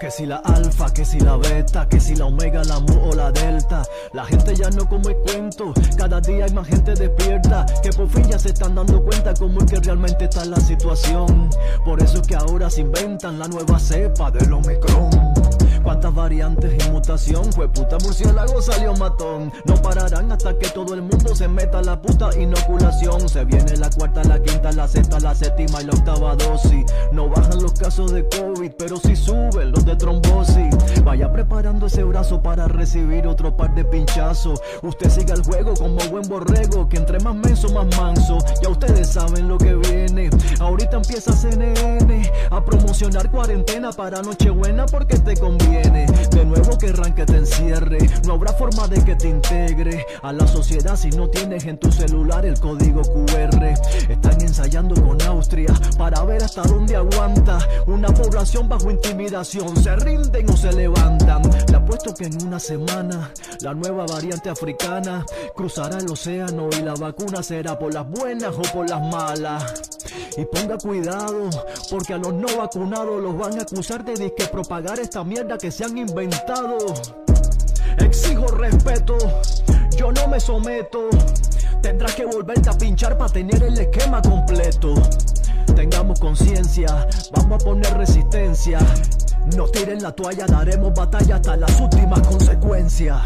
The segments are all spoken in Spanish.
Que si la alfa, que si la beta, que si la omega, la mu o la delta. La gente ya no come cuento, cada día hay más gente despierta. Que por fin ya se están dando cuenta cómo es que realmente está la situación. Por eso es que ahora se inventan la nueva cepa del Omicron. Cuántas variantes y mutación, puta murciélago salió matón. No pararán hasta que todo el mundo se meta la puta inoculación. Se viene la cuarta, la quinta, la sexta, la séptima y la octava dosis. No bajan los casos de COVID, pero sí suben los de trombosis. Vaya preparando ese brazo para recibir otro par de pinchazos. Usted siga el juego como buen borrego, que entre más menso, más manso. Ya ustedes saben lo que viene. Ahorita empieza CNN a promocionar cuarentena para Nochebuena porque te conviene. De nuevo querrán que te encierre. No habrá forma de que te integre a la sociedad si no tienes en tu celular el código QR. Están ensayando con Austria para ver hasta dónde aguanta una población bajo intimidación. Se rinden o se levantan. Le apuesto que en una semana la nueva variante africana cruzará el océano y la vacuna será por las buenas o por las malas. Y ponga cuidado, porque a los no vacunados los van a acusar de disque propagar esta mierda que se han inventado. Exijo respeto, yo no me someto. Tendrás que volverte a pinchar para tener el esquema completo. Tengamos conciencia, vamos a poner resistencia. No tiren la toalla, daremos batalla hasta las últimas consecuencias.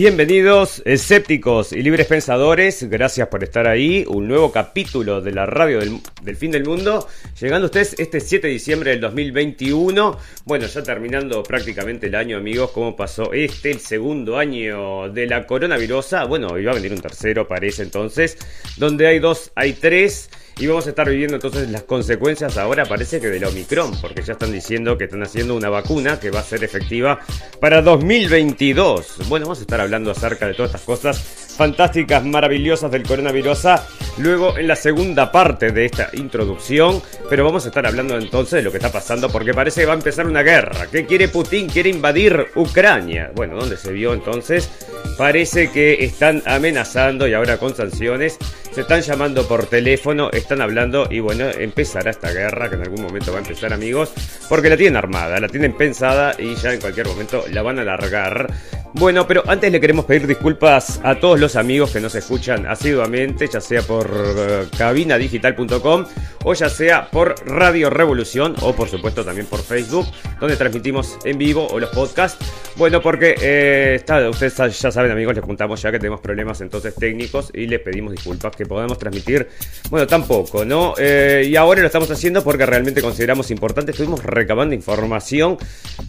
Bienvenidos, escépticos y libres pensadores, gracias por estar ahí. Un nuevo capítulo de la radio del, fin del mundo. Llegando ustedes este 7 de diciembre del 2021. Bueno, ya terminando prácticamente el año, amigos. ¿Cómo pasó este, el segundo año de la coronavirusa? Bueno, iba a venir un tercero, parece entonces. Donde hay dos, hay tres. Y vamos a estar viviendo entonces las consecuencias ahora parece que del Omicron, porque ya están diciendo que están haciendo una vacuna que va a ser efectiva para 2022. Bueno, vamos a estar hablando acerca de todas estas cosas fantásticas, maravillosas del coronavirus. Luego en la segunda parte de esta introducción, pero vamos a estar hablando entonces de lo que está pasando porque parece que va a empezar una guerra. ¿Qué quiere Putin? Quiere invadir Ucrania. Bueno, ¿dónde se vio entonces? Parece que están amenazando y ahora con sanciones se están llamando por teléfono, están hablando y bueno, empezará esta guerra que en algún momento va a empezar amigos, porque la tienen armada, la tienen pensada y ya en cualquier momento la van a largar. Bueno, pero antes le queremos pedir disculpas a todos los amigos que nos escuchan asiduamente, ya sea por uh, cabinadigital.com o ya sea por Radio Revolución o por supuesto también por Facebook, donde transmitimos en vivo o los podcasts. Bueno, porque eh, está, ustedes ya saben amigos, les contamos ya que tenemos problemas entonces técnicos y les pedimos disculpas que podamos transmitir, bueno, tampoco, ¿no? Eh, y ahora lo estamos haciendo porque realmente consideramos importante, estuvimos recabando información,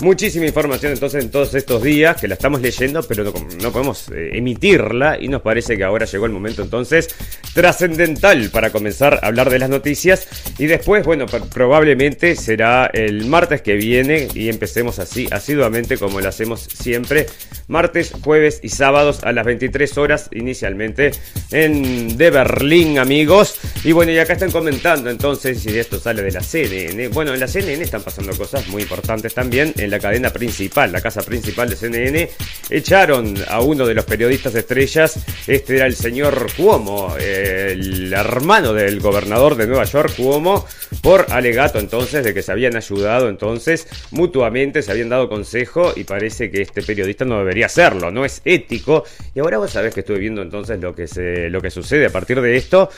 muchísima información entonces en todos estos días que la estamos leyendo, pero no, no podemos eh, emitirla y nos parece que ahora llegó el momento entonces trascendental para comenzar a hablar de las noticias y después, bueno, probablemente será el martes que viene y empecemos así asiduamente como lo hacemos siempre, martes, jueves y sábados a las 23 horas inicialmente en de Berlín, amigos. Y bueno, y acá están comentando entonces si esto sale de la CNN. Bueno, en la CNN están pasando cosas muy importantes también. En la cadena principal, la casa principal de CNN, echaron a uno de los periodistas estrellas. Este era el señor Cuomo, el hermano del gobernador de Nueva York, Cuomo, por alegato entonces de que se habían ayudado entonces mutuamente, se habían dado consejo y parece que este periodista no debería hacerlo, no es ético. Y ahora vos sabés que estuve viendo entonces lo que, se, lo que sucede a partir de esto.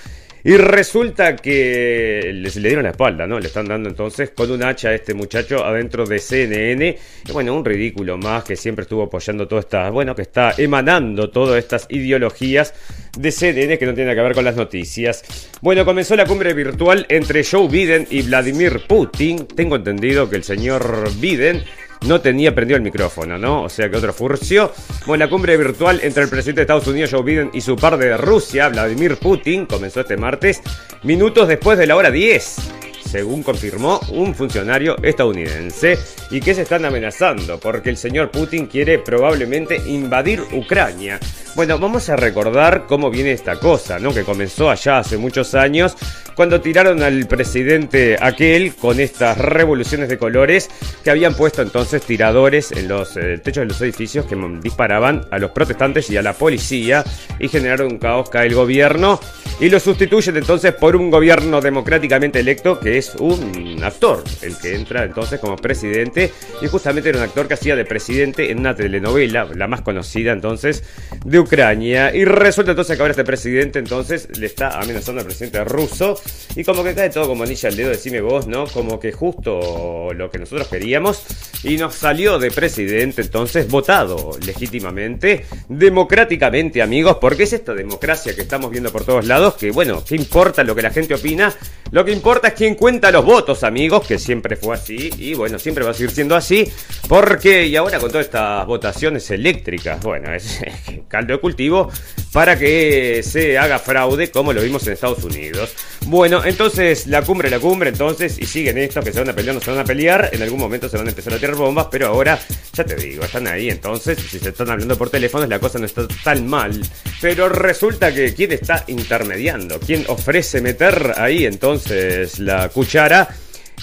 Y resulta que les le dieron la espalda, ¿no? Le están dando entonces con un hacha a este muchacho adentro de CNN. Y bueno, un ridículo más que siempre estuvo apoyando todas estas, bueno, que está emanando todas estas ideologías de CNN que no tienen que ver con las noticias. Bueno, comenzó la cumbre virtual entre Joe Biden y Vladimir Putin. Tengo entendido que el señor Biden no tenía prendido el micrófono, ¿no? O sea que otro furcio. Bueno, la cumbre virtual entre el presidente de Estados Unidos, Joe Biden, y su par de Rusia, Vladimir Putin, comenzó este martes, minutos después de la hora 10. Según confirmó un funcionario estadounidense, y que se están amenazando porque el señor Putin quiere probablemente invadir Ucrania. Bueno, vamos a recordar cómo viene esta cosa, ¿no? Que comenzó allá hace muchos años, cuando tiraron al presidente aquel con estas revoluciones de colores que habían puesto entonces tiradores en los eh, techos de los edificios que disparaban a los protestantes y a la policía y generaron un caos, cae el gobierno y lo sustituyen entonces por un gobierno democráticamente electo que un actor, el que entra entonces como presidente y justamente era un actor que hacía de presidente en una telenovela, la más conocida entonces de Ucrania y resulta entonces que ahora este presidente entonces le está amenazando al presidente ruso y como que cae todo como anilla al dedo, decime vos, ¿no? Como que justo lo que nosotros queríamos y nos salió de presidente entonces votado legítimamente, democráticamente amigos, porque es esta democracia que estamos viendo por todos lados, que bueno, ¿qué importa lo que la gente opina? Lo que importa es quién cuenta los votos amigos, que siempre fue así y bueno, siempre va a seguir siendo así, porque y ahora con todas estas votaciones eléctricas, bueno, es caldo de cultivo para que se haga fraude como lo vimos en Estados Unidos. Bueno, entonces la cumbre, la cumbre, entonces, y siguen estos que se van a pelear, no se van a pelear, en algún momento se van a empezar a tirar bombas, pero ahora, ya te digo, están ahí, entonces, si se están hablando por teléfonos, la cosa no está tan mal. Pero resulta que quién está intermediando, quién ofrece meter ahí entonces la cuchara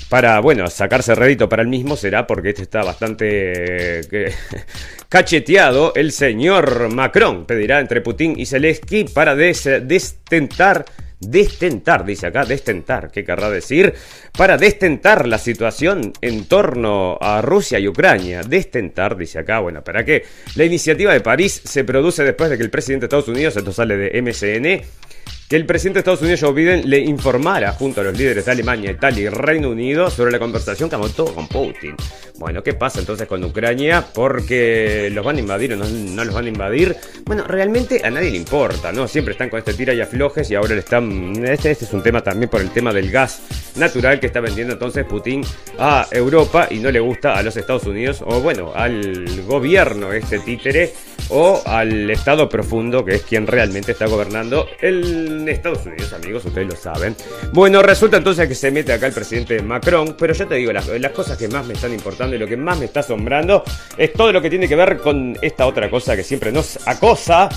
para, bueno, sacarse rédito para el mismo será porque este está bastante cacheteado. El señor Macron pedirá entre Putin y Zelensky para destentar destentar, dice acá, destentar, ¿qué querrá decir? Para destentar la situación en torno a Rusia y Ucrania. Destentar, dice acá, bueno, ¿para qué? La iniciativa de París se produce después de que el presidente de Estados Unidos, esto sale de MCN, que el presidente de Estados Unidos, Joe Biden, le informara junto a los líderes de Alemania, Italia y Reino Unido sobre la conversación que montó con Putin. Bueno, ¿qué pasa entonces con Ucrania? Porque los van a invadir o no, los van a invadir. Bueno, realmente a nadie le importa, ¿no? Siempre están con este tira y aflojes y ahora le están... Este, este es un tema también por el tema del gas natural que está vendiendo entonces Putin a Europa y no le gusta a los Estados Unidos o bueno, al gobierno este títere o al Estado profundo que es quien realmente está gobernando el Estados Unidos, amigos, ustedes lo saben. Bueno, resulta entonces que se mete acá el presidente Macron, pero yo te digo, las, las cosas que más me están importando y lo que más me está asombrando es todo lo que tiene que ver con esta otra cosa que siempre nos acosa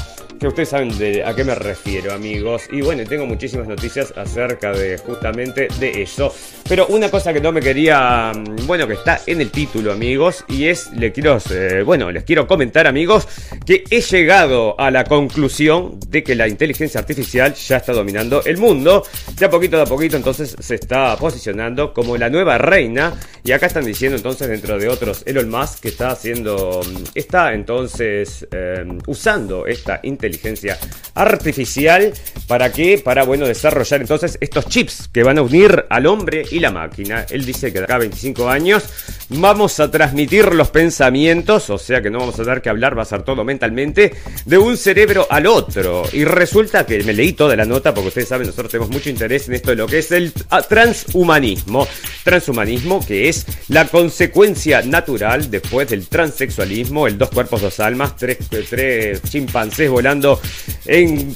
que ustedes saben de a qué me refiero, amigos. Y bueno, tengo muchísimas noticias acerca de justamente de eso. Pero una cosa que no me quería, mm, bueno, que está en el título, amigos, y es, le quiero, eh, bueno, les quiero comentar, amigos, que he llegado a la conclusión de que la inteligencia artificial ya está dominando el mundo. De a poquito a poquito, entonces, se está posicionando como la nueva reina. Y acá están diciendo, entonces, dentro de otros, Elon Musk, que está haciendo, mm, está entonces eh, usando esta inteligencia inteligencia artificial. ¿Para qué? Para, bueno, desarrollar entonces estos chips que van a unir al hombre y la máquina. Él dice que de acá a 25 años vamos a transmitir los pensamientos, o sea que no vamos a tener que hablar, va a ser todo mentalmente, de un cerebro al otro. Y resulta que me leí toda la nota, porque ustedes saben, nosotros tenemos mucho interés en esto de lo que es el ah, transhumanismo. Transhumanismo que es la consecuencia natural después del transexualismo, el dos cuerpos, dos almas, tres, tres chimpancés volando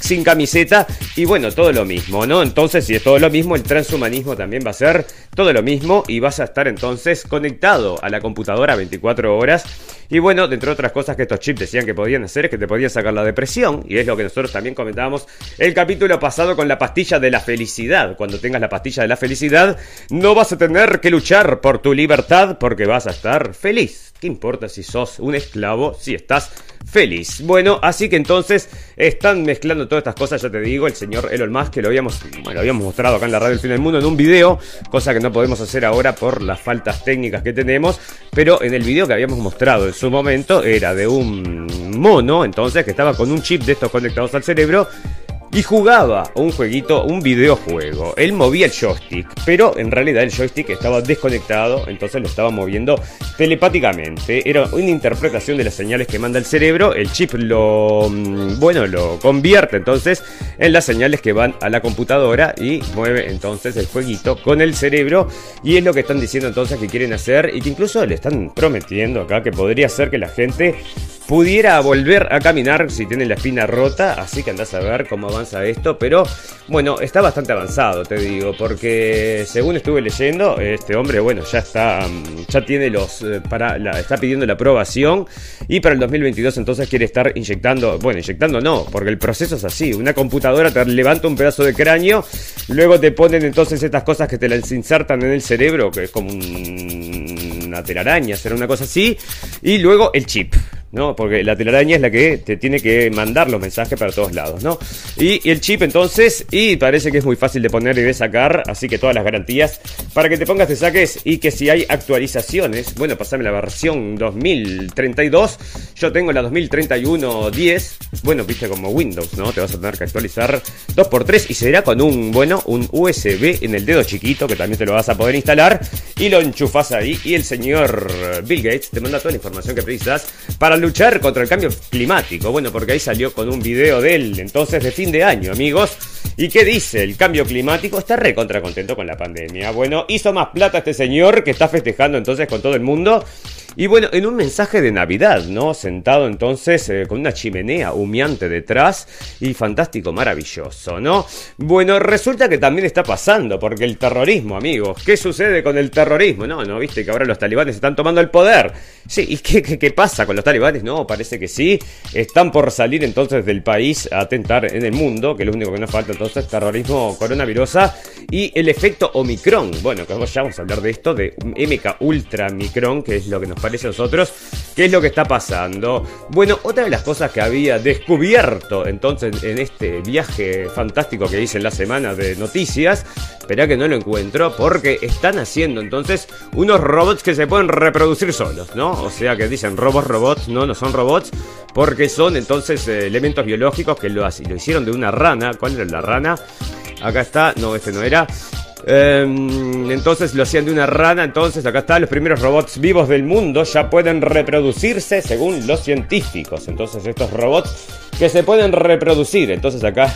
sin camiseta. Y bueno, todo lo mismo, ¿no? Entonces, si es todo lo mismo, el transhumanismo también va a ser todo lo mismo y vas a estar entonces conectado a la computadora 24 horas. Y bueno, dentro de otras cosas que estos chips decían que podían hacer es que te podían sacar la depresión. Y es lo que nosotros también comentábamos el capítulo pasado con la pastilla de la felicidad. Cuando tengas la pastilla de la felicidad, no vas a tener que luchar por tu libertad porque vas a estar feliz. ¿Qué importa si sos un esclavo si estás feliz? Bueno, así que entonces están mezclando todas estas cosas, ya te digo, el señor Elon Musk, que lo habíamos, lo habíamos mostrado acá en la radio del fin del mundo en un video, cosa que no podemos hacer ahora por las faltas técnicas que tenemos, pero en el video que habíamos mostrado en su momento era de un mono, entonces, que estaba con un chip de estos conectados al cerebro y jugaba un jueguito, un videojuego. Él movía el joystick, pero en realidad el joystick estaba desconectado, entonces lo estaba moviendo telepáticamente. Era una interpretación de las señales que manda el cerebro. El chip lo, mm, bueno, lo convierte entonces en las señales que van a la computadora y mueve entonces el jueguito con el cerebro. Y es lo que están diciendo entonces que quieren hacer y que incluso le están prometiendo acá que podría ser que la gente pudiera volver a caminar si tiene la espina rota, así que andás a ver cómo avanza esto, pero bueno, está bastante avanzado, te digo, porque según estuve leyendo, este hombre, bueno, ya está, mm, ya tiene los, eh, para, está pidiendo la aprobación y para el 2022 entonces quiere estar inyectando, bueno, inyectando no, porque el proceso es así, una computadora te levanta un pedazo de cráneo, luego te ponen entonces estas cosas que te las insertan en el cerebro, que es como una telaraña, será una cosa así, y luego el chip. ¿no? Porque la telaraña es la que te tiene que mandar los mensajes para todos lados, ¿no? El chip entonces, y parece que es muy fácil de poner y de sacar, así que todas las garantías para que te pongas, te saques y que si hay actualizaciones, bueno, pasame la versión 2032, yo tengo la 2031-10, bueno, viste como Windows, ¿no? Te vas a tener que actualizar 2x3 y será con un, bueno, un USB en el dedo chiquito que también te lo vas a poder instalar y lo enchufas ahí y el señor Bill Gates te manda toda la información que precisas para luchar contra el cambio climático. Bueno, porque ahí salió con un video de él entonces de fin de año, amigos. ¿Y qué dice? El cambio climático está recontra contento con la pandemia. Bueno, hizo más plata este señor que está festejando entonces con todo el mundo. Y bueno, en un mensaje de Navidad, ¿no? Sentado entonces eh, con una chimenea humeante detrás y fantástico, maravilloso, ¿no? Bueno, resulta que también está pasando, porque el terrorismo, amigos, ¿qué sucede con el terrorismo? No, no, viste que ahora los talibanes están tomando el poder. Sí, ¿y qué, qué, pasa con los talibanes? No, parece que sí. Están por salir entonces del país a atentar en el mundo, que es lo único que nos falta entonces, terrorismo coronavirus y el efecto Omicron. Bueno, que ya vamos a hablar de esto, de MK Ultra Micron, que es lo que nos parece a nosotros, qué es lo que está pasando. Bueno, otra de las cosas que había descubierto entonces en este viaje fantástico que hice en la semana de noticias, espera que no lo encuentro, porque están haciendo entonces unos robots que se pueden reproducir solos, ¿no? O sea que dicen robots, robots, no, no son robots, porque son entonces eh, elementos biológicos que lo, lo hicieron de una rana. ¿Cuál era la rana? Acá está, no, este no era. Em, entonces lo hacían de una rana. Entonces acá están los primeros robots vivos del mundo. Ya pueden reproducirse según los científicos. Entonces estos robots que se pueden reproducir. Entonces acá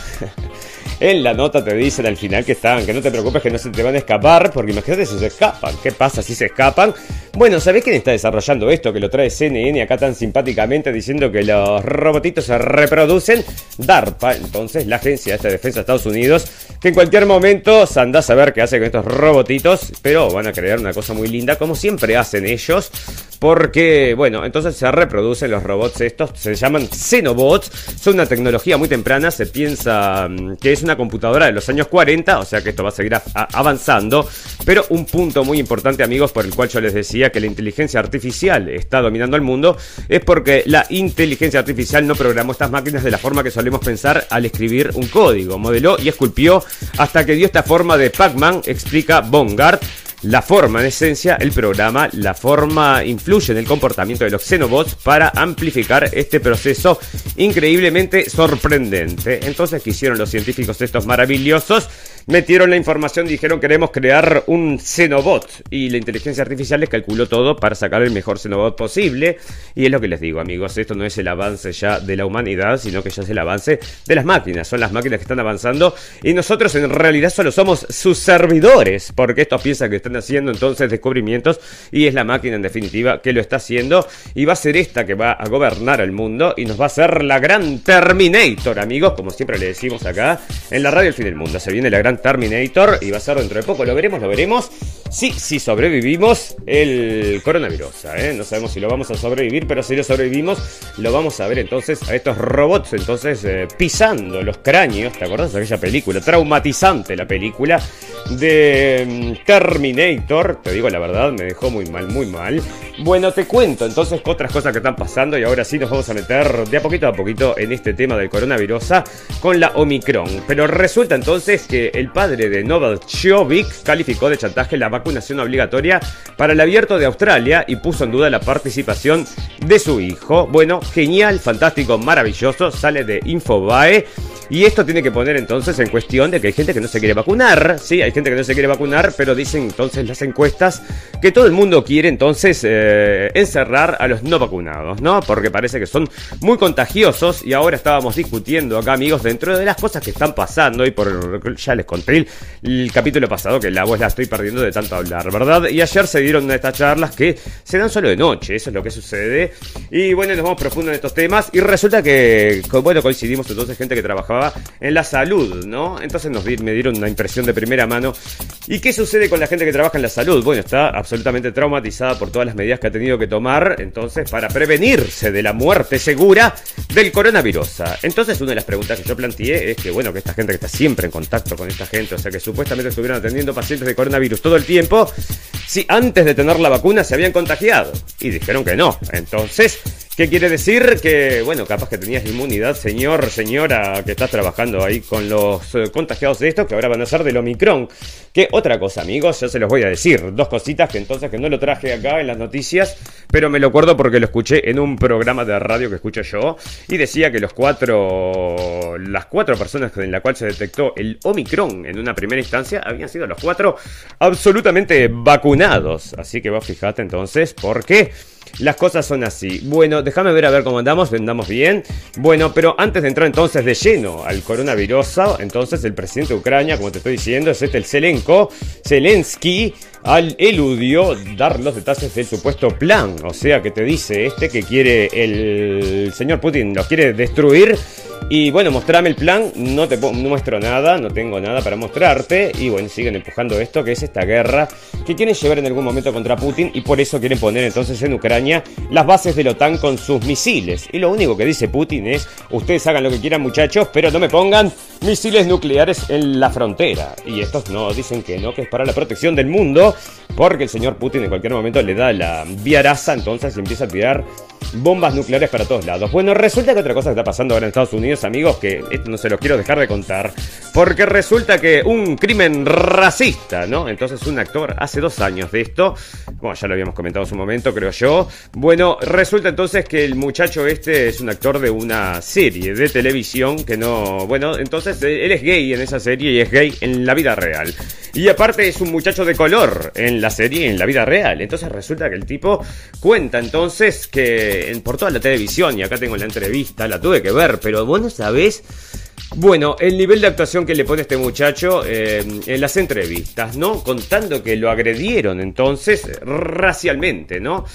en la nota te dicen al final que están, que no te preocupes que no se te van a escapar. Porque imagínate si se escapan. ¿Qué pasa si se escapan? Bueno, ¿sabés quién está desarrollando esto? Que lo trae CNN acá tan simpáticamente diciendo que los robotitos se reproducen. DARPA, entonces, la agencia de defensa de Estados Unidos, que en cualquier momento anda a saber qué hace con estos robotitos, pero van a crear una cosa muy linda, como siempre hacen ellos, porque, bueno, entonces se reproducen los robots estos, se llaman Xenobots, son una tecnología muy temprana, se piensa mm, que es una computadora de los años 40, o sea que esto va a seguir avanzando, pero un punto muy importante, amigos, por el cual yo les decía, que la inteligencia artificial está dominando el mundo es porque la inteligencia artificial no programó estas máquinas de la forma que solemos pensar al escribir un código. Modeló y esculpió hasta que dio esta forma de Pac-Man, explica Bongard. La forma, en esencia, el programa, la forma influye en el comportamiento de los xenobots para amplificar este proceso increíblemente sorprendente. Entonces, ¿qué hicieron los científicos estos maravillosos? metieron la información, dijeron queremos crear un Xenobot y la inteligencia artificial les calculó todo para sacar el mejor Xenobot posible y es lo que les digo amigos, esto no es el avance ya de la humanidad, sino que ya es el avance de las máquinas, son las máquinas que están avanzando y nosotros en realidad solo somos sus servidores, porque estos piensan que están haciendo entonces descubrimientos y es la máquina en definitiva que lo está haciendo y va a ser esta que va a gobernar el mundo y nos va a ser la gran Terminator amigos, como siempre le decimos acá en la radio El Fin del Mundo, se viene la gran Terminator y va a ser dentro de poco. Lo veremos, lo veremos. Sí, sí sobrevivimos el coronavirus. ¿eh? No sabemos si lo vamos a sobrevivir, pero si lo sobrevivimos, lo vamos a ver entonces a estos robots entonces eh, pisando los cráneos. ¿Te acordás de aquella película? Traumatizante la película de mm, Terminator. Te digo la verdad, me dejó muy mal, muy mal. Bueno, te cuento entonces otras cosas que están pasando y ahora sí nos vamos a meter de a poquito a poquito en este tema del coronavirus con la Omicron. Pero resulta entonces que el padre de Novak Djokovic calificó de chantaje la vacunación obligatoria para el abierto de Australia y puso en duda la participación de su hijo. Bueno, genial, fantástico, maravilloso, sale de Infobae Y esto tiene que poner entonces en cuestión de que hay gente que no se quiere vacunar, sí, hay gente que no se quiere vacunar, pero dicen entonces las encuestas que todo el mundo quiere entonces eh, encerrar a los no vacunados, ¿no? Porque parece que son muy contagiosos y ahora estábamos discutiendo acá, amigos, dentro de las cosas que están pasando y por ya les conté el, el capítulo pasado que la voz la estoy perdiendo de tanto hablar, ¿verdad? Y ayer se dieron estas charlas que se dan solo de noche, eso es lo que sucede. Y bueno, nos vamos profundo en estos temas y resulta que, bueno, coincidimos entonces gente que trabajaba en la salud, ¿no? Entonces nos me dieron una impresión de primera mano. ¿Y qué sucede con la gente que trabaja en la salud? Bueno, está absolutamente traumatizada por todas las medidas que ha tenido que tomar, entonces, para prevenirse de la muerte segura del coronavirus. Entonces, una de las preguntas que yo planteé es que, bueno, que esta gente que está siempre en contacto con esta gente, o sea, que supuestamente estuvieron atendiendo pacientes de coronavirus todo el tiempo, si antes de tener la vacuna se habían contagiado. Y dijeron que no. Entonces, ¿Qué quiere decir? Que, bueno, capaz que tenías inmunidad, señor, señora, que estás trabajando ahí con los eh, contagiados de esto, que ahora van a ser del Omicron. ¿Qué otra cosa, amigos? Ya se los voy a decir. Dos cositas que entonces que no lo traje acá en las noticias, pero me lo acuerdo porque lo escuché en un programa de radio que escucho yo, y decía que los cuatro, las cuatro personas en la cual se detectó el Omicron en una primera instancia habían sido los cuatro absolutamente vacunados. Así que vos fijate entonces, ¿por qué? Las cosas son así. Bueno, déjame ver a ver cómo andamos, andamos bien. Bueno, pero antes de entrar entonces de lleno al coronavirus, entonces el presidente de Ucrania, como te estoy diciendo, es este el Zelenko, Zelensky, al eludió dar los detalles del supuesto plan. O sea, que te dice este que quiere el señor Putin, lo quiere destruir y bueno, mostrame el plan, no te muestro nada, no tengo nada para mostrarte. Y bueno, siguen empujando esto, que es esta guerra que quieren llevar en algún momento contra Putin y por eso quieren poner entonces en Ucrania las bases de la OTAN con sus misiles. Y lo único que dice Putin es, ustedes hagan lo que quieran muchachos, pero no me pongan misiles nucleares en la frontera. Y estos no, dicen que no, que es para la protección del mundo, porque el señor Putin en cualquier momento le da la viaraza, entonces empieza a tirar bombas nucleares para todos lados. Bueno, resulta que otra cosa que está pasando ahora en Estados Unidos, amigos, que esto no se los quiero dejar de contar, porque resulta que un crimen racista, ¿no? Entonces un actor hace dos años de esto, bueno, ya lo habíamos comentado en su momento, creo yo. Bueno, resulta entonces que el muchacho este es un actor de una serie de televisión que no, bueno, entonces él es gay en esa serie y es gay en la vida real. Y aparte es un muchacho de color en la serie y en la vida real. Entonces resulta que el tipo cuenta entonces que por toda la televisión, y acá tengo la entrevista, la tuve que ver, pero vos no bueno, el nivel de actuación que le pone este muchacho eh, en las entrevistas, ¿no? Contando que lo agredieron entonces racialmente, ¿no?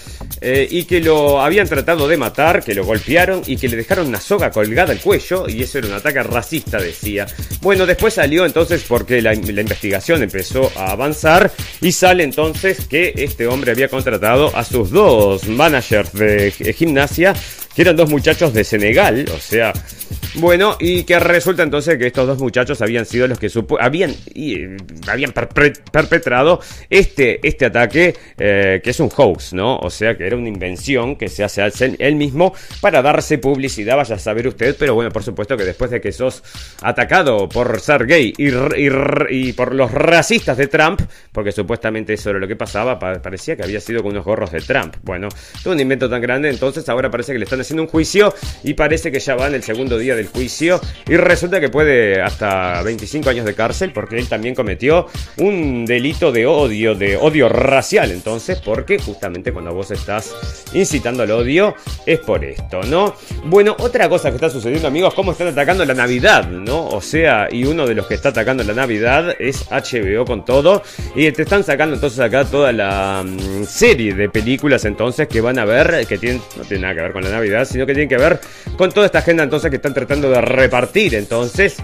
Eh, y que lo habían tratado de matar, que lo golpearon y que le dejaron una soga colgada al cuello y eso era un ataque racista, decía. Bueno, después salió entonces porque la, la investigación empezó a avanzar y sale entonces que este hombre había contratado a sus dos managers de gimnasia, que eran dos muchachos de Senegal, o sea, bueno, y que resulta entonces que estos dos muchachos habían sido los que habían, y, habían perpetrado este, este ataque, eh, que es un hoax, ¿no? O sea, que era una invención que se hace él mismo para darse publicidad, vaya a saber usted, pero bueno, por supuesto que después de que sos atacado por ser gay y, y, por los racistas de Trump, porque supuestamente eso era lo que pasaba, parecía que había sido con unos gorros de Trump. Bueno, todo un invento tan grande, entonces ahora parece que le están haciendo un juicio y parece que ya va en el segundo día del juicio y resulta que puede hasta 25 años de cárcel porque él también cometió un delito de odio, de odio racial. Entonces, porque justamente cuando vos estás incitando al odio es por esto, ¿no? Bueno, otra cosa que está sucediendo, amigos, cómo están atacando la Navidad, ¿no? O sea, y uno de los que está atacando la Navidad es HBO con todo y te están sacando entonces acá toda la mm, serie de películas entonces que van a ver que tienen no tienen nada que ver con la Navidad, sino que tienen que ver con toda esta agenda entonces que están tratando de repartir. Entonces,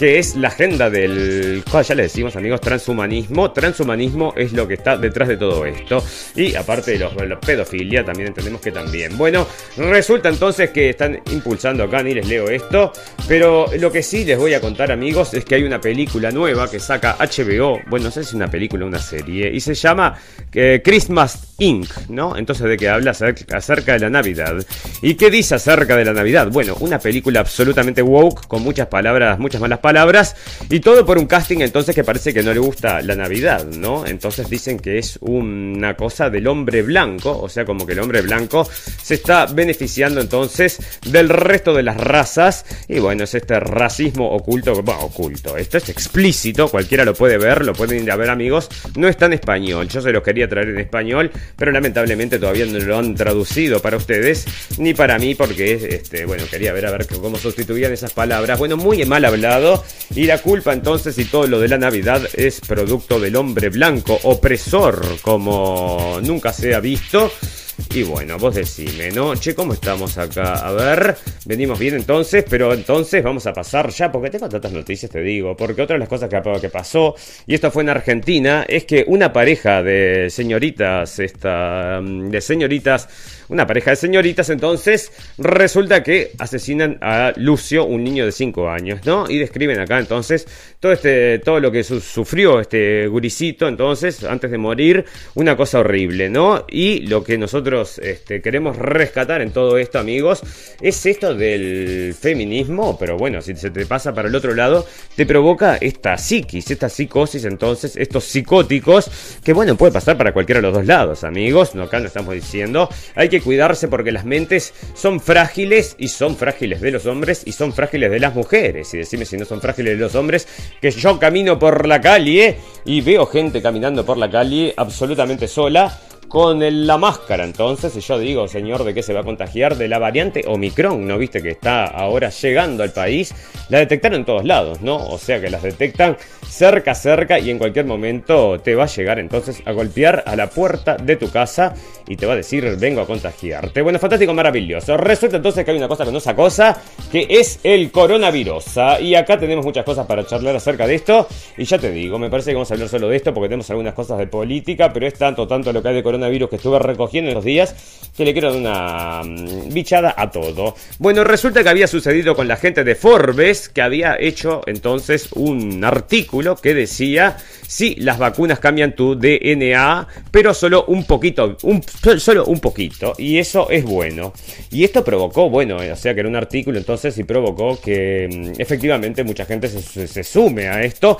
que es la agenda del, ya le decimos amigos, transhumanismo. Transhumanismo es lo que está detrás de todo esto. Y aparte de los, pedofilia, también entendemos que también. Bueno, resulta entonces que están impulsando acá, ni les leo esto. Pero lo que sí les voy a contar amigos es que hay una película nueva que saca HBO. Bueno, no sé si es una película o una serie. Y se llama eh, Christmas Inc., ¿no? Entonces de qué habla acerca de la Navidad. ¿Y qué dice acerca de la Navidad? Bueno, una película absolutamente woke, con muchas palabras, muchas malas palabras y todo por un casting entonces que parece que no le gusta la Navidad, ¿no? Entonces dicen que es una cosa del hombre blanco, o sea, como que el hombre blanco se está beneficiando entonces del resto de las razas. Y bueno, es este racismo oculto, bueno, oculto, esto es explícito, cualquiera lo puede ver, lo pueden ver amigos, no está en español, yo se los quería traer en español, pero lamentablemente todavía no lo han traducido para ustedes, ni para mí, porque, este, bueno, quería ver a ver cómo sustituían esas palabras, bueno, muy mal hablado, y la culpa entonces y todo lo de la Navidad es producto del hombre blanco, opresor, como nunca se ha visto, y bueno, vos decime, ¿no? Che, ¿cómo estamos acá? A ver, venimos bien entonces, pero entonces vamos a pasar ya, porque tengo tantas noticias, te digo, porque otra de las cosas que, que pasó, y esto fue en Argentina, es que una pareja de señoritas, esta, de señoritas, una pareja de señoritas, entonces resulta que asesinan a Lucio, un niño de 5 años, ¿no? Y describen acá entonces todo este todo lo que sufrió este guricito entonces antes de morir, una cosa horrible, ¿no? Y lo que nosotros este, queremos rescatar en todo esto, amigos, es esto del feminismo, pero bueno, si se te pasa para el otro lado, te provoca esta psiquis, esta psicosis, entonces, estos psicóticos, que bueno, puede pasar para cualquiera de los dos lados, amigos, no acá no estamos diciendo, hay que cuidarse porque las mentes son frágiles y son frágiles de los hombres y son frágiles de las mujeres. Y decime si no son frágiles de los hombres, que yo camino por la calle y veo gente caminando por la calle absolutamente sola con la máscara. Entonces, yo digo, señor, ¿de qué se va a contagiar? De la variante Omicron, ¿no viste que está ahora llegando al país? La detectaron en todos lados, ¿no? O sea que las detectan cerca, cerca y en cualquier momento te va a llegar entonces a golpear a la puerta de tu casa y te va a decir, vengo a contagiarte. Bueno, fantástico, maravilloso. Resulta entonces que hay una cosa es cosa, que es el coronavirus. Y acá tenemos muchas cosas para charlar acerca de esto. Y ya te digo, me parece que vamos a hablar solo de esto porque tenemos algunas cosas de política, pero es tanto, tanto lo que hay de coronavirus virus que estuve recogiendo en los días que le quiero dar una mm, bichada a todo. Bueno, resulta que había sucedido con la gente de Forbes que había hecho entonces un artículo que decía si las vacunas cambian tu DNA, pero solo un poquito, solo un poquito, y eso es bueno. Y esto provocó, bueno, o sea que era un artículo entonces y provocó que mm, efectivamente mucha gente se, se sume a esto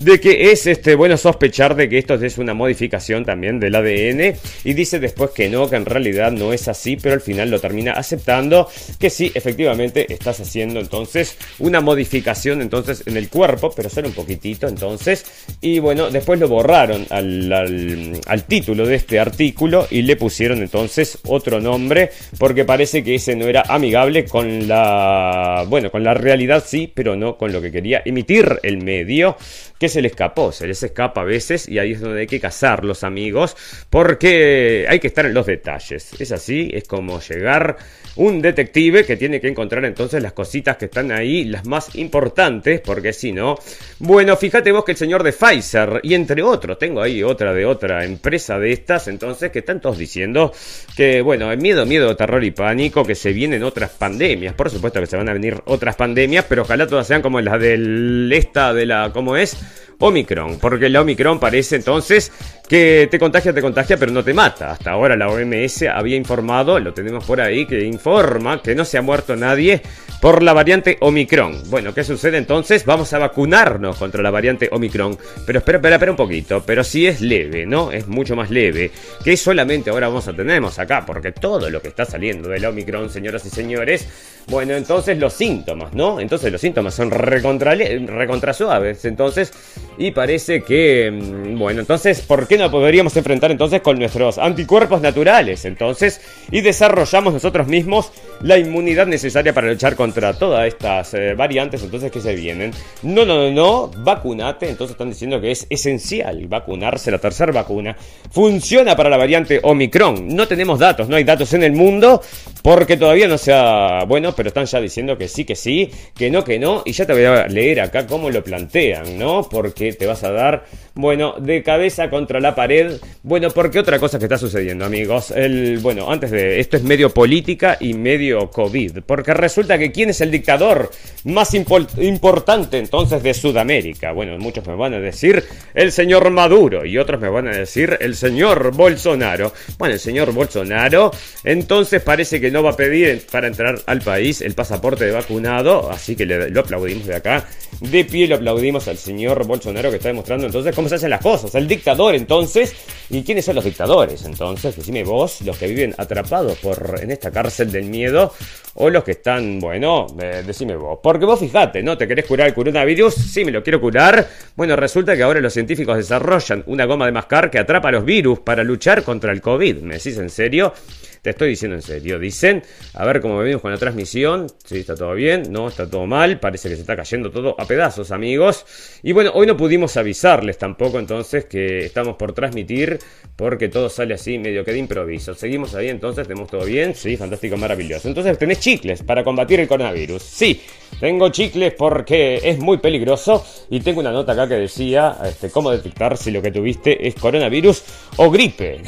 de que es este bueno sospechar de que esto es una modificación también del ADN y dice después que no, que en realidad no es así, pero al final lo termina aceptando que sí, efectivamente estás haciendo entonces una modificación entonces en el cuerpo, pero solo un poquitito entonces y bueno, después lo borraron al, al, título de este artículo y le pusieron entonces otro nombre porque parece que ese no era amigable con la bueno, con la realidad sí, pero no con lo que quería emitir el medio que se le escapó, se les escapa a veces y ahí es donde hay que cazar los amigos porque hay que estar en los detalles. Es así, es como llegar un detective que tiene que encontrar entonces las cositas que están ahí, las más importantes, porque si no, bueno, fíjate vos que el señor de Pfizer y entre otros, tengo ahí otra de otra empresa de estas, entonces que están todos diciendo que bueno, miedo, miedo, terror y pánico, que se vienen otras pandemias, por supuesto que se van a venir otras pandemias, pero ojalá todas sean como las del esta de la, ¿cómo es? Omicron, porque la Omicron parece entonces que te contagia, te contagia, pero no te mata. Hasta ahora la OMS había informado, lo tenemos por ahí, que informa que no se ha muerto nadie por la variante Omicron. Bueno, ¿qué sucede entonces? Vamos a vacunarnos contra la variante Omicron. Pero espera, espera, espera un poquito. Pero si es leve, ¿no? Es mucho más leve. Que solamente ahora vamos a tenemos acá, porque todo lo que está saliendo de la Omicron, señoras y señores, bueno, entonces los síntomas, ¿no? Entonces los síntomas son recontra, recontra suaves. Entonces, y parece que, mm, bueno, entonces, ¿por qué no podríamos enfrentar entonces con nuestros anticuerpos naturales? Entonces, y desarrollamos nosotros mismos mismos la inmunidad necesaria para luchar contra todas estas eh, variantes entonces que se vienen. No, no, no, no, vacunate. Entonces están diciendo que es esencial vacunarse, la tercera vacuna. Funciona para la variante Omicron. No tenemos datos, no hay datos en el mundo porque todavía no sea bueno, pero están ya diciendo que sí, que sí, que no, que no. Y ya te voy a leer acá cómo lo plantean, ¿no? Porque te vas a dar, bueno, de cabeza contra la pared. Bueno, porque otra cosa que está sucediendo, amigos. El, bueno, antes de esto es medio política y medio COVID. Porque resulta que quién es el dictador más importante entonces de Sudamérica. Bueno, muchos me van a decir el señor Maduro y otros me van a decir el señor Bolsonaro. Bueno, el señor Bolsonaro entonces parece que no va a pedir para entrar al país el pasaporte de vacunado, así que lo aplaudimos de acá. De pie lo aplaudimos al señor Bolsonaro que está demostrando entonces cómo se hacen las cosas, el dictador entonces. ¿Y quiénes son los dictadores entonces? Decime vos, los que viven atrapados por en esta cárcel del miedo o los que están, bueno, decime vos. Porque vos fijate, ¿no? ¿Te querés curar el coronavirus? Sí, me lo quiero curar. Bueno, resulta que ahora los científicos desarrollan una goma de mascar que atrapa los virus para luchar contra el COVID. ¿Me decís en serio? Te estoy diciendo en serio. Dicen, a ver cómo venimos con la transmisión. Si está todo bien, no, está todo mal. Parece que se está cayendo todo a pedazos, amigos. Y bueno, hoy no pudimos avisarles tampoco entonces que estamos por transmitir porque todo sale así medio que de improviso. Seguimos ahí entonces, tenemos todo bien. Sí, fantástico, maravilloso. Entonces tenés chicles para combatir el coronavirus. Sí, tengo chicles porque es muy peligroso y tengo una nota acá que decía este, cómo detectar si lo que tuviste es coronavirus o gripe.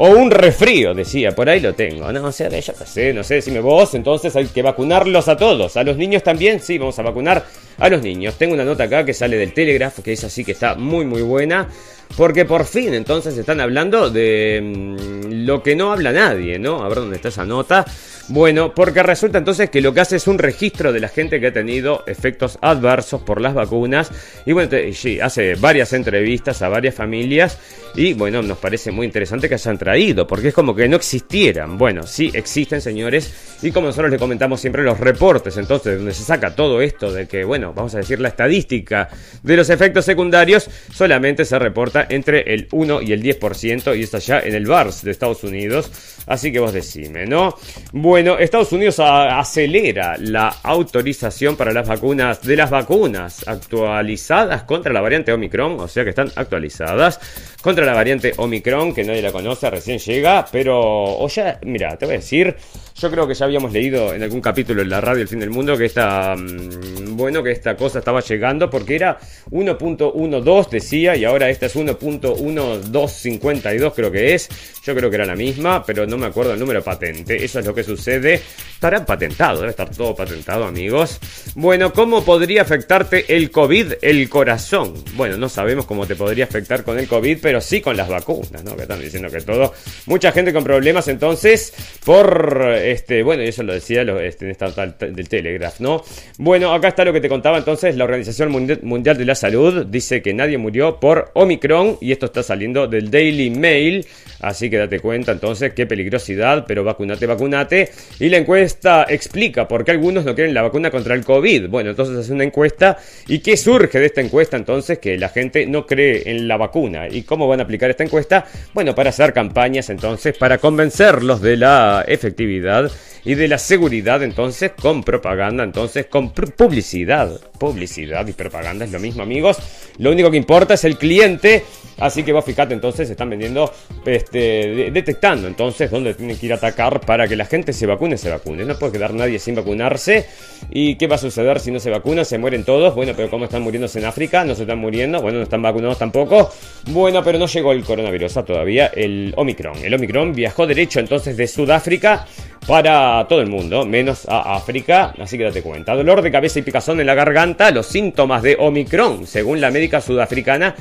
O un refrío, decía, por ahí lo tengo. No, o sea, yo no sé, no sé, decime vos, entonces hay que vacunarlos a todos. A los niños también, sí, vamos a vacunar a los niños. Tengo una nota acá que sale del Telegraph, que es así que está muy, muy buena. Porque por fin entonces están hablando de mm, lo que no habla nadie, ¿no? A ver dónde está esa nota. Bueno, porque resulta entonces que lo que hace es un registro de la gente que ha tenido efectos adversos por las vacunas. Y bueno, sí, hace varias entrevistas a varias familias. Y bueno, nos parece muy interesante que han traído, porque es como que no existieran. Bueno, sí existen, señores. Y como nosotros le comentamos siempre los reportes, entonces, donde se saca todo esto de que, bueno, vamos a decir la estadística de los efectos secundarios, solamente se reporta entre el 1 y el 10%. Y está ya en el VARS de Estados Unidos. Así que vos decime, ¿no? Bueno, Estados Unidos acelera la autorización para las vacunas de las vacunas actualizadas contra la variante Omicron, o sea que están actualizadas contra la variante Omicron, que nadie la conoce, recién llega, pero, o ya, mira, te voy a decir, yo creo que ya habíamos leído en algún capítulo en la radio El Fin del Mundo que esta, mm, bueno, que esta cosa estaba llegando porque era 1.12 decía y ahora esta es 1.1252 creo que es. Yo creo que era la misma, pero no me acuerdo el número patente. Eso es lo que sucede. Estará patentado, debe estar todo patentado, amigos. Bueno, ¿cómo podría afectarte el COVID, el corazón? Bueno, no sabemos cómo te podría afectar con el COVID, pero sí con las vacunas, ¿no? Que están diciendo que todo. Mucha gente con problemas entonces por este, bueno, eso lo decía este, en esta del Telegraph, ¿no? Bueno, acá está lo que te contaba entonces, la Organización Mundial de la Salud dice que nadie murió por Omicron y esto está saliendo del Daily Mail, así que date cuenta entonces qué peligrosidad, pero vacunate, vacunate. Y la encuesta explica por qué algunos no quieren la vacuna contra el COVID. Bueno, entonces hace una encuesta y qué surge de esta encuesta entonces que la gente no cree en la vacuna. ¿Y cómo van a aplicar esta encuesta? Bueno, para hacer campañas entonces, para convencerlos de la efectividad y de la seguridad entonces con propaganda, entonces con publicidad. Publicidad y propaganda es lo mismo amigos. Lo único que importa es el cliente. Así que vos fíjate entonces están vendiendo, este, detectando entonces dónde tienen que ir a atacar para que la gente se vacune, se vacune. No puede quedar nadie sin vacunarse. ¿Y qué va a suceder si no se vacuna? Se mueren todos. Bueno, pero ¿cómo están muriéndose en África? No se están muriendo. Bueno, no están vacunados tampoco. Bueno, pero no llegó el coronavirus todavía, el Omicron. El Omicron viajó derecho entonces de Sudáfrica para todo el mundo, menos a África, así que date cuenta. Dolor de cabeza y picazón en la garganta, los síntomas de Omicron, según la médica sudafricana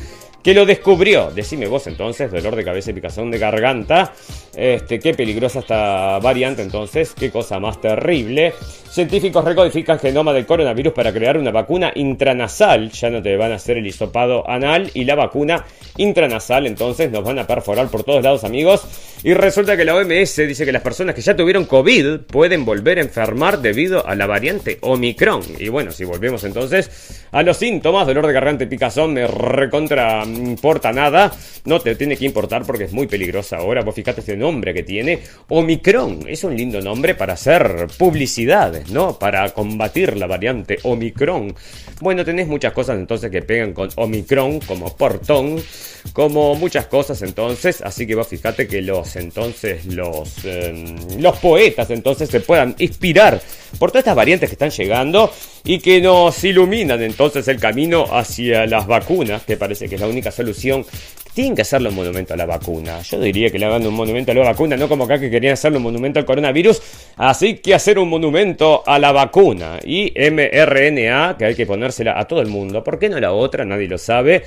que lo descubrió. Decime vos entonces, dolor de cabeza y picazón de garganta. Este, qué peligrosa esta variante entonces, qué cosa más terrible. Científicos recodifican genoma del coronavirus para crear una vacuna intranasal. Ya no te van a hacer el hisopado anal y la vacuna intranasal entonces nos van a perforar por todos lados amigos. Y resulta que la OMS dice que las personas que ya tuvieron COVID pueden volver a enfermar debido a la variante Omicron. Y bueno, si volvemos entonces a los síntomas, dolor de garganta y picazón me recontra importa nada, no te tiene que importar porque es muy peligrosa ahora. Vos fíjate este nombre que tiene, Omicron. Es un lindo nombre para hacer ¿no? Para combatir la variante Omicron. Bueno, tenés muchas cosas entonces que pegan con Omicron, como portón, como muchas cosas entonces. Así que vos fíjate que los entonces, los, em, los poetas entonces se puedan inspirar por todas estas variantes que están llegando y que nos iluminan entonces el camino hacia las vacunas, que parece que es la única solución. Tienen que hacerle un monumento a la vacuna. Yo diría que le hagan un monumento a la vacuna, no como acá que querían hacerle un monumento al coronavirus. Así que hacer un monumento a la vacuna. Y mRNA, que hay que ponérsela a todo el mundo. ¿Por qué no la otra? Nadie lo sabe.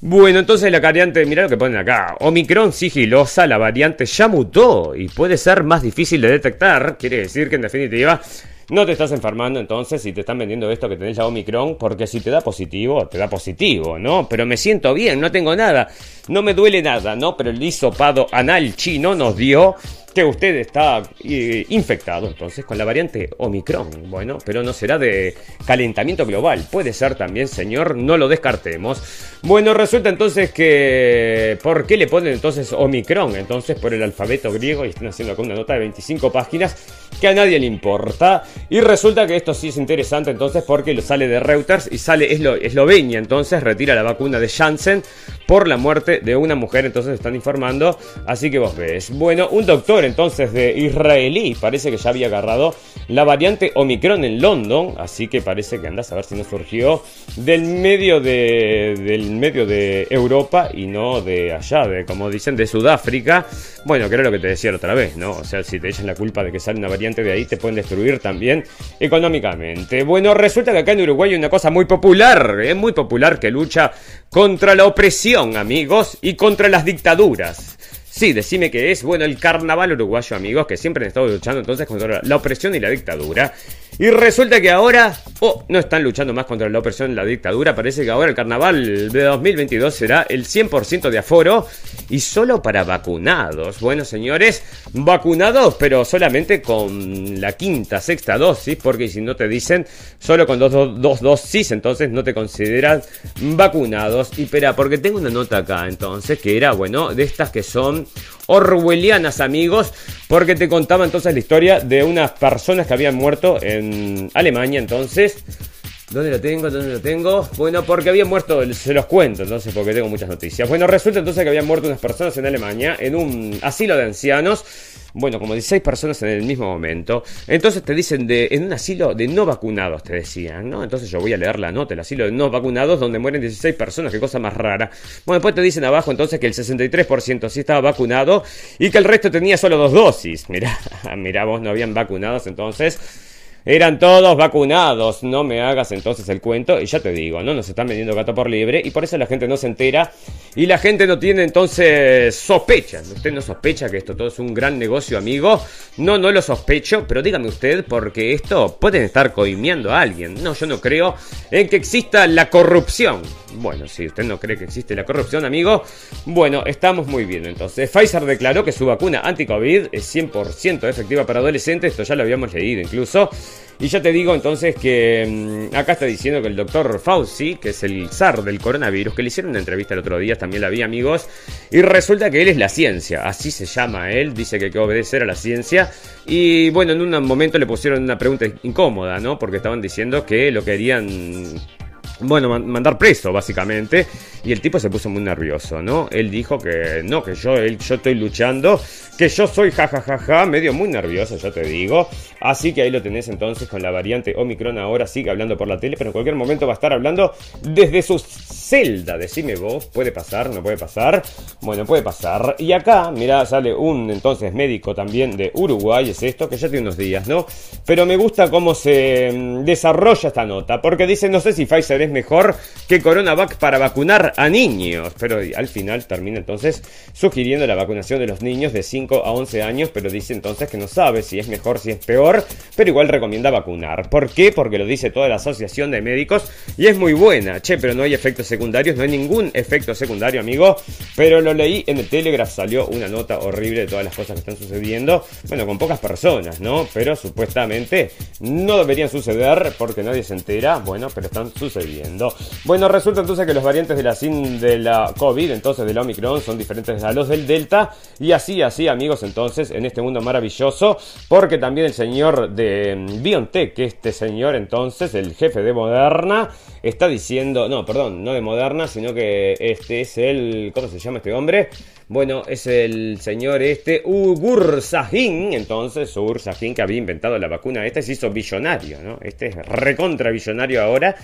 Bueno, entonces la variante, mira lo que ponen acá. Omicron sigilosa, la variante ya mutó y puede ser más difícil de detectar. Quiere decir que en definitiva no te estás enfermando entonces si te están vendiendo esto que tenés la Omicron, porque si te da positivo, te da positivo, ¿no? Pero me siento bien, no tengo nada, no me duele nada, ¿no? Pero el hisopado anal chino nos dio que usted está eh, infectado entonces con la variante Omicron. Bueno, pero no será de calentamiento global. Puede ser también, señor, no lo descartemos. Bueno, resulta entonces que... ¿Por qué le ponen entonces Omicron? Entonces por el alfabeto griego y están haciendo acá una nota de 25 páginas que a nadie le importa. Y resulta que esto sí es interesante entonces porque lo sale de Reuters y sale Eslovenia. Entonces retira la vacuna de Janssen por la muerte de una mujer. Entonces están informando. Así que vos ves. Bueno, un doctor entonces de israelí. Parece que ya había agarrado la variante Omicron en London. Así que parece que andas a ver si no surgió del medio de, del medio de Europa y no de allá, de como dicen, de Sudáfrica. Bueno, que era lo que te decía otra vez, ¿no? O sea, si te echan la culpa de que sale una variante de ahí, te pueden destruir también económicamente. Bueno, resulta que acá en Uruguay hay una cosa muy popular, es muy popular que lucha contra la opresión, amigos, y contra las dictaduras. Sí, decime que es, bueno, el carnaval uruguayo, amigos, que siempre han estado luchando entonces contra la opresión y la dictadura. Y resulta que ahora, oh, no están luchando más contra la opresión y la dictadura, parece que ahora el carnaval de 2022 será el 100% de aforo y solo para vacunados. Bueno, señores, vacunados, pero solamente con la quinta, sexta dosis, porque si no te dicen solo con dos, dos, dosis, entonces no te consideran vacunados. Y espera, porque tengo una nota acá entonces, que era, bueno, de estas que son orwellianas, amigos, porque te contaba entonces la historia de unas personas que habían muerto en Alemania, entonces ¿Dónde lo tengo? ¿Dónde lo tengo? Bueno, porque habían muerto, se los cuento entonces porque tengo muchas noticias. Bueno, resulta entonces que habían muerto unas personas en Alemania en un asilo de ancianos. Bueno, como 16 personas en el mismo momento. Entonces te dicen de en un asilo de no vacunados, te decían, ¿no? Entonces yo voy a leer la nota, el asilo de no vacunados donde mueren 16 personas, qué cosa más rara. Bueno, después te dicen abajo entonces que el 63% sí estaba vacunado y que el resto tenía solo dos dosis. Mirá, mirá vos no habían vacunados entonces. Eran todos vacunados, no me hagas entonces el cuento. Y ya te digo, ¿no? Nos están vendiendo gato por libre y por eso la gente no se entera y la gente no tiene entonces sospecha. Usted no sospecha que esto todo es un gran negocio, amigo. No, no lo sospecho, pero dígame usted porque esto pueden estar coimiendo a alguien. No, yo no creo en que exista la corrupción. Bueno, si usted no cree que existe la corrupción, amigo, bueno, estamos muy bien entonces. Pfizer declaró que su vacuna anti-COVID es 100% efectiva para adolescentes, esto ya lo habíamos leído incluso. Y ya te digo entonces que mm, acá está diciendo que el doctor Fauci, que es el zar del coronavirus, que le hicieron una entrevista el otro día, también la vi amigos, y resulta que él es la ciencia, así se llama él, dice que hay que obedecer a la ciencia. Y bueno, en un momento le pusieron una pregunta incómoda, ¿no? Porque estaban diciendo que lo querían bueno, mandar preso, básicamente. Y el tipo se puso muy nervioso, ¿no? Él dijo que no, que yo, él, yo estoy luchando, que yo soy jajajaja, medio muy nervioso, yo te digo. Así que ahí lo tenés entonces con la variante Omicron. Ahora sigue hablando por la tele, pero en cualquier momento va a estar hablando desde su celda. Decime vos, ¿puede pasar? ¿No puede pasar? Bueno, puede pasar. Y acá, mira, sale un entonces médico también de Uruguay, es esto, que ya tiene unos días, ¿no? Pero me gusta cómo se mm, desarrolla esta nota, porque dice, no sé si Pfizer es mejor que CoronaVac para vacunar a niños, pero al final termina entonces sugiriendo la vacunación de los niños de 5 a 11 años, pero dice entonces que no sabe si es mejor, si es peor, pero igual recomienda vacunar. ¿Por qué? Porque lo dice toda la asociación de médicos y es muy buena, che, pero no hay efectos secundarios, no hay ningún efecto secundario, amigo, pero lo leí en el Telegraph, salió una nota horrible de todas las cosas que están sucediendo, bueno, con pocas personas, ¿no? Pero supuestamente no deberían suceder porque nadie se entera, bueno, pero están sucediendo. Bueno, resulta entonces que los variantes de la SIN de la COVID, entonces de la Omicron, son diferentes a los del Delta. Y así, así, amigos, entonces, en este mundo maravilloso, porque también el señor de BioNTech, este señor entonces, el jefe de Moderna, está diciendo, no, perdón, no de Moderna, sino que este es el, ¿cómo se llama este hombre? Bueno, es el señor este, Ugur Sahin, entonces, Ugur Sahin que había inventado la vacuna, este se hizo billonario, ¿no? Este es recontra billonario ahora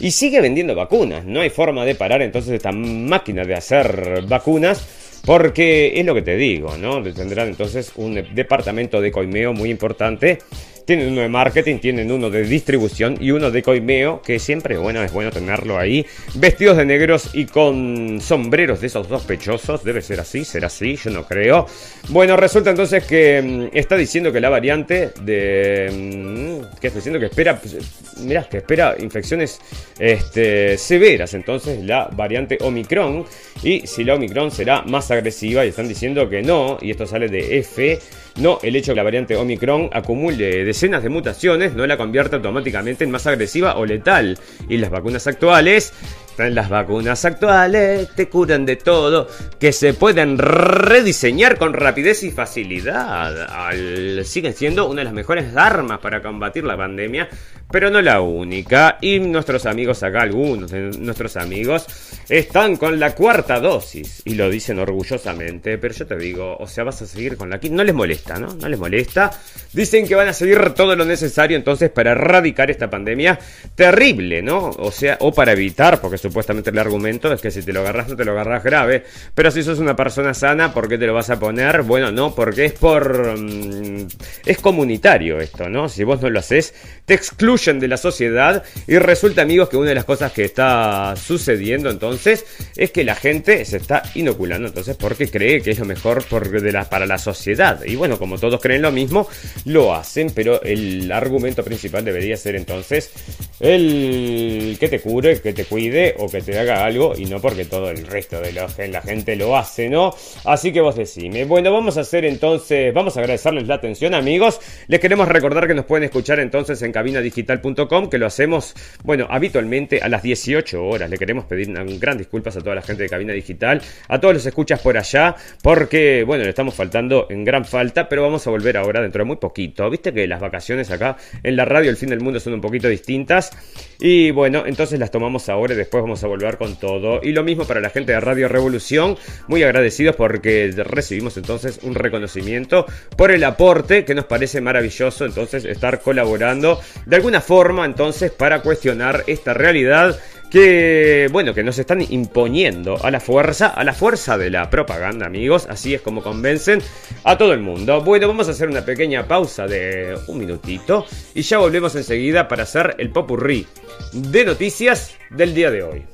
y sigue vendiendo vacunas. No hay forma de parar entonces esta máquina de hacer vacunas. Porque es lo que te digo, ¿no? Tendrán entonces un departamento de coimeo muy importante tienen uno de marketing, tienen uno de distribución y uno de coimeo, que siempre, bueno, es bueno tenerlo ahí, vestidos de negros y con sombreros de esos dos pechosos, debe ser así, será así, yo no creo. Bueno, resulta entonces que mm, está diciendo que la variante de... Mm, que está diciendo que espera, pues, mirá, que espera infecciones este, severas, entonces la variante Omicron, y si la Omicron será más agresiva, y están diciendo que no, y esto sale de F, no, el hecho de que la variante Omicron acumule decenas de mutaciones no la convierte automáticamente en más agresiva o letal. Y las vacunas actuales las vacunas actuales te curan de todo, que se pueden rediseñar con rapidez y facilidad. siguen siendo una de las mejores armas para combatir la pandemia, pero no la única. Y nuestros amigos acá, algunos de nuestros amigos, están con la cuarta dosis y lo dicen orgullosamente. Pero yo te digo, o sea, vas a seguir con la quinta. No les molesta, ¿no? No les molesta. Dicen que van a seguir todo lo necesario entonces para erradicar esta pandemia terrible, ¿no? O sea, o para evitar, porque supuestamente el argumento es que si te lo agarras no te lo agarras grave. Pero si sos una persona sana, ¿por qué te lo vas a poner? Bueno, no, porque es por... Mm, es comunitario esto, ¿no? Si vos no lo haces, te excluyen de la sociedad y resulta, amigos, que una de las cosas que está sucediendo entonces es que la gente se está inoculando, entonces, porque cree que es lo mejor de la, para la sociedad. Y bueno, como todos creen lo mismo, lo hacen, pero el argumento principal debería ser entonces el que te cure, que te cuide o que te haga algo y no porque todo el resto de la gente lo hace, ¿no? Así que vos decime. Bueno, vamos a hacer entonces, vamos a agradecerles la atención, amigos. Les queremos recordar que nos pueden escuchar entonces en cabinadigital.com, que lo hacemos, bueno, habitualmente a las 18 horas. Le queremos pedir un gran disculpas a toda la gente de Cabina Digital, a todos los escuchas por allá, porque, bueno, le estamos faltando en gran falta, pero vamos a volver ahora dentro de muy poquito. Viste que las vacaciones acá en la radio El Fin del Mundo son un poquito distintas. Y bueno, entonces las tomamos ahora y después vamos a volver con todo. Y lo mismo para la gente de Radio Revolución, muy agradecidos porque recibimos entonces un reconocimiento por el aporte que nos parece maravilloso entonces estar colaborando de alguna forma entonces para cuestionar esta realidad que, bueno, que nos están imponiendo a la fuerza, a la fuerza de la propaganda, amigos. Así es como convencen a todo el mundo. Bueno, vamos a hacer una pequeña pausa de un minutito y ya volvemos enseguida para hacer el popurrí de noticias del día de hoy.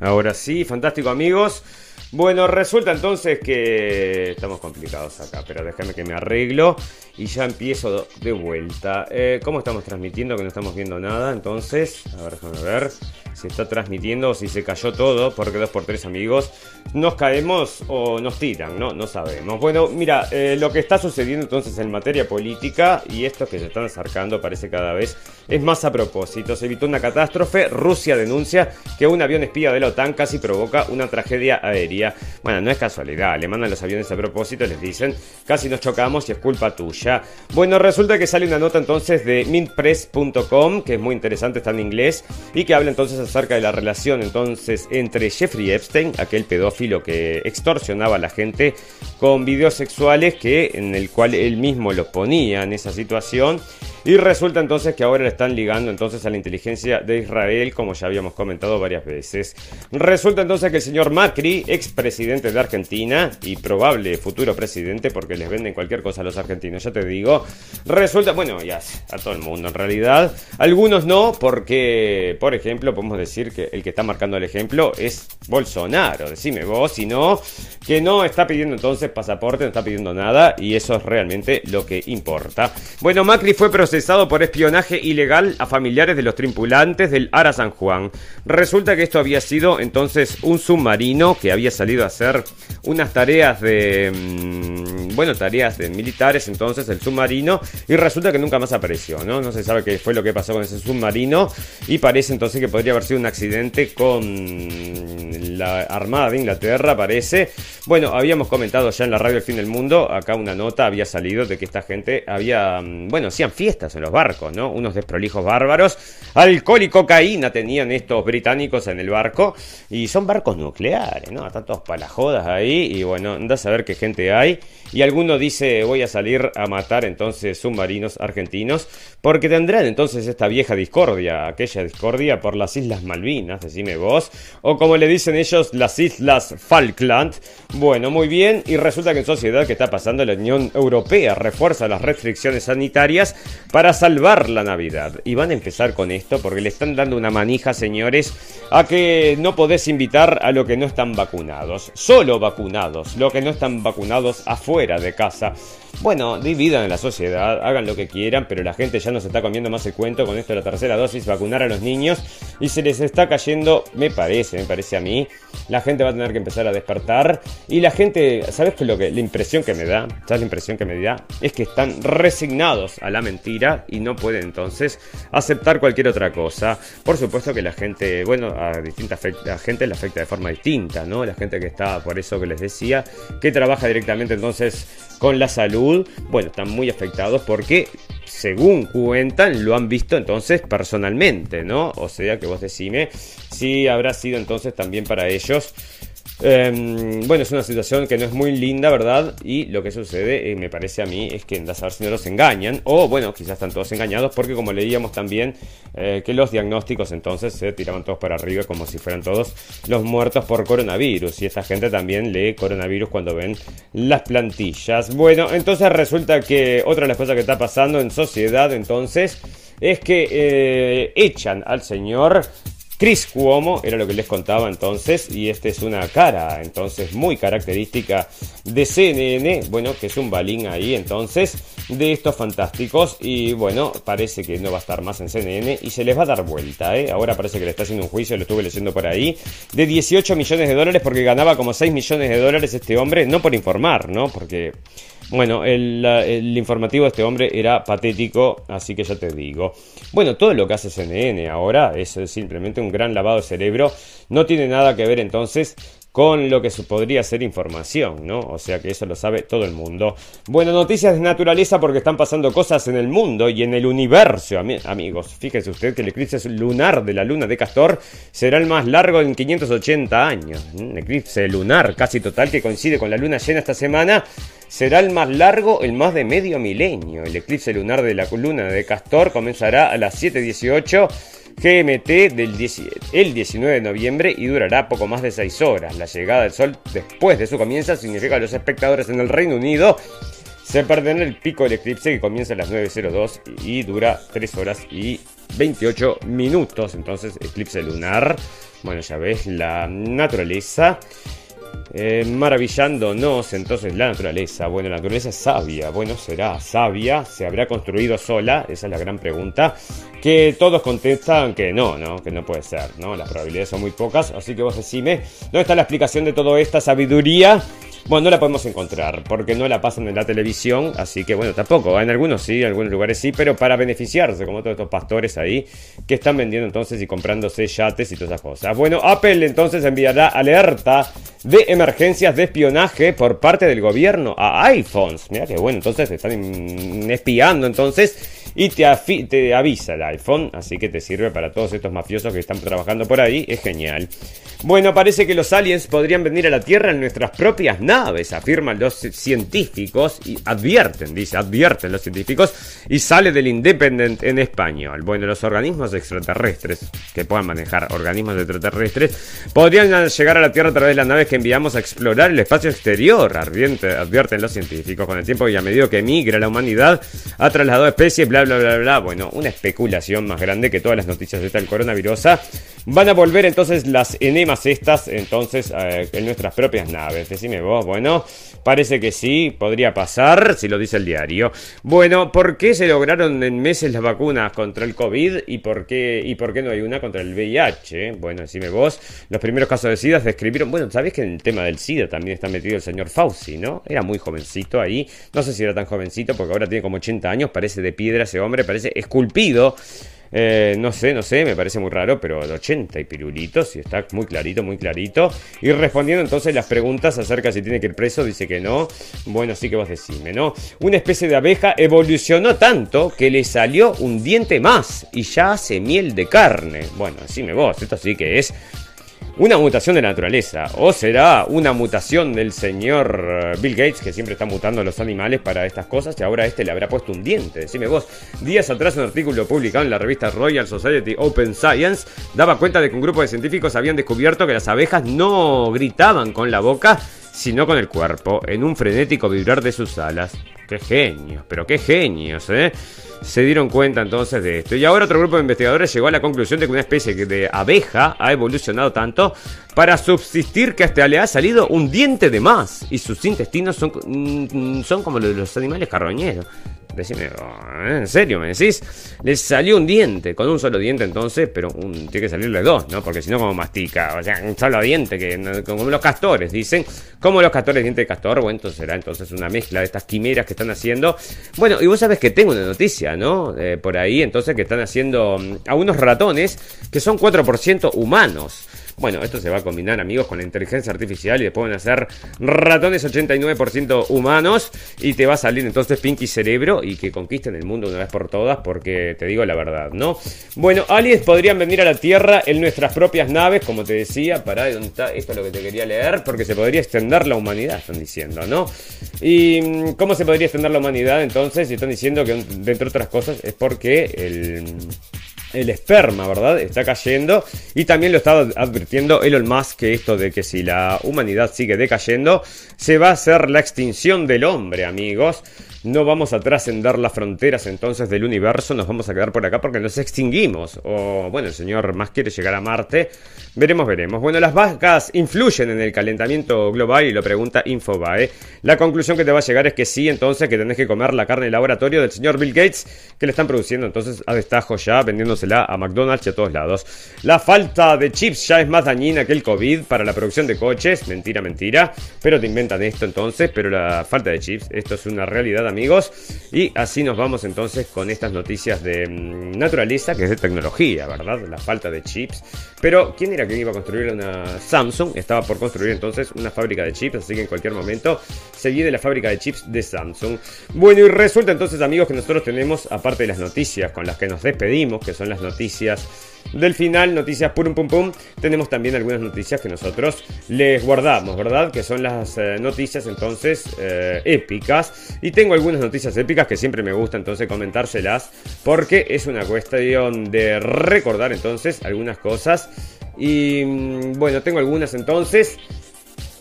Ahora sí, fantástico amigos. Bueno, resulta entonces que estamos complicados acá, pero déjame que me arreglo y ya empiezo de vuelta. Eh, ¿Cómo estamos transmitiendo? Que no estamos viendo nada, entonces, a ver, déjame ver si está transmitiendo o si se cayó todo, porque dos por tres amigos, nos caemos o nos tiran, ¿no? No sabemos. Bueno, mira, eh, lo que está sucediendo entonces en materia política y esto que se están acercando parece cada vez es más a propósito. Se evitó una catástrofe, Rusia denuncia que un avión espía de la OTAN casi provoca una tragedia aérea. Bueno, no es casualidad, le mandan los aviones a propósito, les dicen, casi nos chocamos y es culpa tuya. Bueno, resulta que sale una nota entonces de mintpress.com, que es muy interesante, está en inglés, y que habla entonces acerca de la relación entonces entre Jeffrey Epstein, aquel pedófilo que extorsionaba a la gente con videos sexuales que en el cual él mismo lo ponía en esa situación Y resulta entonces que ahora le están ligando entonces a la inteligencia de Israel, como ya habíamos comentado varias veces. Resulta entonces que el señor Macri, expresidente de Argentina y probable futuro presidente, porque les venden cualquier cosa a los argentinos, ya te digo, resulta, bueno, ya a todo el mundo en realidad, algunos no, porque, por ejemplo, podemos decir que el que está marcando el ejemplo es Bolsonaro, decime vos, si no, que no está pidiendo entonces pasaporte, no está pidiendo nada, y eso es realmente lo que importa. Bueno, Macri fue procesado por espionaje ilegal a familiares de los tripulantes del Ara San Juan. Resulta que esto había sido entonces un submarino que había salido a hacer unas tareas de... Mm, bueno, tareas de militares entonces, el submarino, y resulta que nunca más apareció, ¿no? No se sabe qué fue lo que pasó con ese submarino, y parece entonces que podría haber sido un accidente con la Armada de Inglaterra, parece. Bueno, habíamos comentado ya en la radio El Fin del Mundo, acá una nota había salido de que esta gente había, mm, bueno, hacían fiestas en los barcos, ¿no? Unos desprolijos bárbaros, alcohol y cocaína tenían estos británicos en el barco, y son barcos nucleares, ¿no? Están todos para las jodas ahí, y bueno, anda a saber qué gente hay. Y alguno dice, voy a salir a matar entonces submarinos argentinos, porque tendrán entonces esta vieja discordia, aquella discordia por las Islas Malvinas, decime vos, o como le dicen ellos, las Islas Falkland. Bueno, muy bien, y resulta que en sociedad que está pasando la Unión Europea refuerza las restricciones sanitarias para salvar la Navidad. Y van a empezar con esto porque le están dando una manija, señores, a que no podés invitar a lo que no están vacunados, solo vacunados, lo que no están vacunados afuera de casa. Bueno, dividan en la sociedad, hagan lo que quieran, pero la gente ya no se está comiendo más el cuento con esto de la tercera dosis, vacunar a los niños y se les está cayendo, me parece, me parece a mí, la gente va a tener que empezar a despertar y la gente, ¿sabes qué lo que la impresión que me da? ¿Sabes la impresión que me da? Es que están resignados a la mentira y no pueden entonces aceptar cualquier otra cosa. Por supuesto que la gente, bueno, a distintas a gente le afecta de forma distinta, ¿no? La gente que está, por eso que les decía, que trabaja directamente entonces con la salud, bueno, están muy afectados porque, según cuentan, lo han visto entonces personalmente, ¿no? O sea que vos decime si habrá sido entonces también para ellos Em, bueno, es una situación que no es muy linda, ¿verdad? Y lo que sucede, eh, me parece a mí, es que a saber si no los engañan. O bueno, quizás están todos engañados porque como leíamos también eh, que los diagnósticos entonces se tiraban todos para arriba como si fueran todos los muertos por coronavirus. Y esta gente también lee coronavirus cuando ven las plantillas. Bueno, entonces resulta que otra de las cosas que está pasando en sociedad entonces es que eh, echan al señor Chris Cuomo era lo que les contaba entonces y esta es una cara entonces muy característica de CNN, bueno, que es un balín ahí entonces de estos fantásticos y bueno, parece que no va a estar más en CNN y se les va a dar vuelta, ¿eh? Ahora parece que le está haciendo un juicio, lo estuve leyendo por ahí, de 18 millones de dólares porque ganaba como 6 millones de dólares este hombre, no por informar, ¿no? Porque bueno, el, informativo de este hombre era patético, así que ya te digo. Bueno, todo lo que hace CNN ahora es simplemente un gran lavado de cerebro. No tiene nada que ver entonces con lo que podría ser información, ¿no? O sea que eso lo sabe todo el mundo. Bueno, noticias de naturaleza porque están pasando cosas en el mundo y en el universo, amigos. Fíjese usted que el eclipse lunar de la luna de Castor será el más largo en 580 años. Un eclipse lunar casi total que coincide con la luna llena esta semana será el más largo, el más de medio milenio. El eclipse lunar de la luna de Castor comenzará a las 7.18 GMT del el 19 de noviembre y durará poco más de 6 horas. La llegada del sol después de su comienzo significa que los espectadores en el Reino Unido se perderán el pico del eclipse que comienza a las 9.02 y dura 3 horas y 28 minutos. Entonces, eclipse lunar. Bueno, ya ves, la naturaleza eh, maravillándonos entonces la naturaleza. Bueno, la naturaleza es sabia. Bueno, será sabia. ¿Se habrá construido sola? Esa es la gran pregunta. Que todos contestan que no, ¿no? Que no puede ser, ¿no? Las probabilidades son muy pocas. Así que vos decime, ¿dónde está la explicación de toda esta sabiduría? Bueno, no la podemos encontrar porque no la pasan en la televisión, así que bueno, tampoco. En algunos sí, en algunos lugares sí, pero para beneficiarse, como todos estos pastores ahí que están vendiendo entonces y comprándose yates y todas esas cosas. Bueno, Apple entonces enviará alerta de emergencias de espionaje por parte del gobierno a iPhones. Mira que bueno, entonces te están espiando entonces y te, te avisa el iPhone, así que te sirve para todos estos mafiosos que están trabajando por ahí, es genial. Bueno, parece que los aliens podrían venir a la Tierra en nuestras propias naves, afirman los científicos y advierten, dice, advierten los científicos y sale del Independent en español. Bueno, los organismos extraterrestres que puedan manejar organismos extraterrestres podrían llegar a la Tierra a través de las naves que enviamos a explorar el espacio exterior, advierten los científicos. Con el tiempo y a medida que migra la humanidad ha trasladado especies, bla, bla, bla, bla. Bueno, una especulación más grande que todas las noticias de esta coronavirus. Van a volver entonces las enemas estas, entonces, eh, en nuestras propias naves. Decime vos, bueno, parece que sí, podría pasar, si lo dice el diario. Bueno, ¿por qué se lograron en meses las vacunas contra el COVID y por qué, y por qué no hay una contra el VIH? Bueno, decime vos, los primeros casos de SIDA se describieron, bueno, ¿sabés que en el tema del SIDA también está metido el señor Fauci, ¿no? Era muy jovencito ahí, no sé si era tan jovencito porque ahora tiene como 80 años, parece de piedra ese hombre, parece esculpido. Eh, no sé, no sé, me parece muy raro, pero de 80 y pirulitos, y está muy clarito, muy clarito. Y respondiendo entonces las preguntas acerca si tiene que ir preso, dice que no. Bueno, sí que vos decime, ¿no? Una especie de abeja evolucionó tanto que le salió un diente más y ya hace miel de carne. Bueno, decime vos, esto sí que es una mutación de la naturaleza. ¿O será una mutación del señor eh, Bill Gates, que siempre está mutando a los animales para estas cosas, y ahora este le habrá puesto un diente? Decime vos. Días atrás un artículo publicado en la revista Royal Society Open Science daba cuenta de que un grupo de científicos habían descubierto que las abejas no gritaban con la boca, sino con el cuerpo, en un frenético vibrar de sus alas. ¡Qué genios! Pero qué genios, ¿eh? se dieron cuenta entonces de esto. Y ahora otro grupo de investigadores llegó a la conclusión de que una especie de abeja ha evolucionado tanto para subsistir que hasta le ha salido un diente de más y sus intestinos son, mm, son como los de los animales carroñeros. Decime, oh, ¿en serio me decís? Le salió un diente, con un solo diente entonces, pero un, tiene que salirle dos, ¿no? Porque si no, como mastica, o sea, un solo diente, que como los castores, dicen. Como los castores, diente de castor, bueno, entonces será entonces una mezcla de estas quimeras que están haciendo. Bueno, y vos sabes que tengo una noticia, ¿no? Eh, por ahí, entonces, que están haciendo mm, a unos ratones que son 4% humanos. Bueno, esto se va a combinar, amigos, con la inteligencia artificial y después van a ser ratones 89% humanos y te va a salir entonces Pinky Cerebro y que conquisten el mundo una vez por todas porque te digo la verdad, ¿no? Bueno, aliens podrían venir a la Tierra en nuestras propias naves, como te decía, para esto es lo que te quería leer, porque se podría extender la humanidad, están diciendo, ¿no? ¿Y mm, cómo se podría extender la humanidad entonces? Y están diciendo que, entre otras cosas, es porque el el esperma, ¿verdad? Está cayendo. Y también lo estaba advirtiendo Elon Musk que esto de que si la humanidad sigue decayendo, se va a hacer la extinción del hombre, amigos no vamos a trascender las fronteras entonces del universo, nos vamos a quedar por acá porque nos extinguimos. O bueno, el señor más quiere llegar a Marte. Veremos, veremos. Bueno, las vacas influyen en el calentamiento global y lo pregunta Infobae. La conclusión que te va a llegar es que sí, entonces que tenés que comer la carne de laboratorio del señor Bill Gates, que le están produciendo entonces a destajo ya, vendiéndosela a McDonald's y a todos lados. La falta de chips ya es más dañina que el COVID para la producción de coches. Mentira, mentira. Pero te inventan esto entonces, pero la falta de chips, esto es una realidad amigos. Y así nos vamos entonces con estas noticias de mm, naturaleza, que es de tecnología, ¿verdad? La falta de chips. Pero, ¿quién era que iba a construir una Samsung? Estaba por construir entonces una fábrica de chips, así que en cualquier momento se viene la fábrica de chips de Samsung. Bueno, y resulta entonces, amigos, que nosotros tenemos, aparte de las noticias con las que nos despedimos, que son las noticias del final, noticias pum pum pum, tenemos también algunas noticias que nosotros les guardamos, ¿verdad? Que son las eh, noticias entonces eh, épicas. Y tengo algunas noticias épicas que siempre me gusta entonces comentárselas porque es una cuestión de recordar entonces algunas cosas. Y mm, bueno, tengo algunas entonces.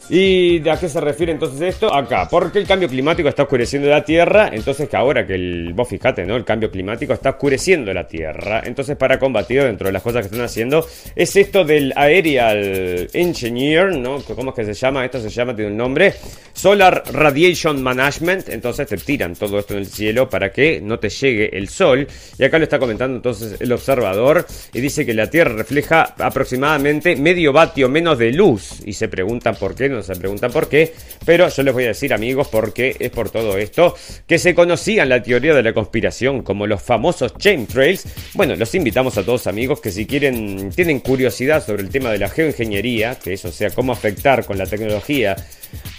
¿Y de a qué se refiere entonces esto? Acá, porque el cambio climático está oscureciendo la Tierra, entonces que ahora que el, vos fijate, ¿no? El cambio climático está oscureciendo la Tierra, entonces para combatir dentro de las cosas que están haciendo es esto del Aerial Engineer, ¿no? ¿Cómo es que se llama? Esto se llama, tiene un nombre, Solar Radiation Management, entonces te tiran todo esto en el cielo para que no te llegue el sol, y acá lo está comentando entonces el observador, y dice que la Tierra refleja aproximadamente medio vatio menos de luz, y se preguntan por qué, no se preguntan por qué, pero yo les voy a decir amigos porque es por todo esto que se conocían la teoría de la conspiración como los famosos chemtrails. Bueno, los invitamos a todos amigos que si quieren, tienen curiosidad sobre el tema de la geoingeniería, que eso sea cómo afectar con la tecnología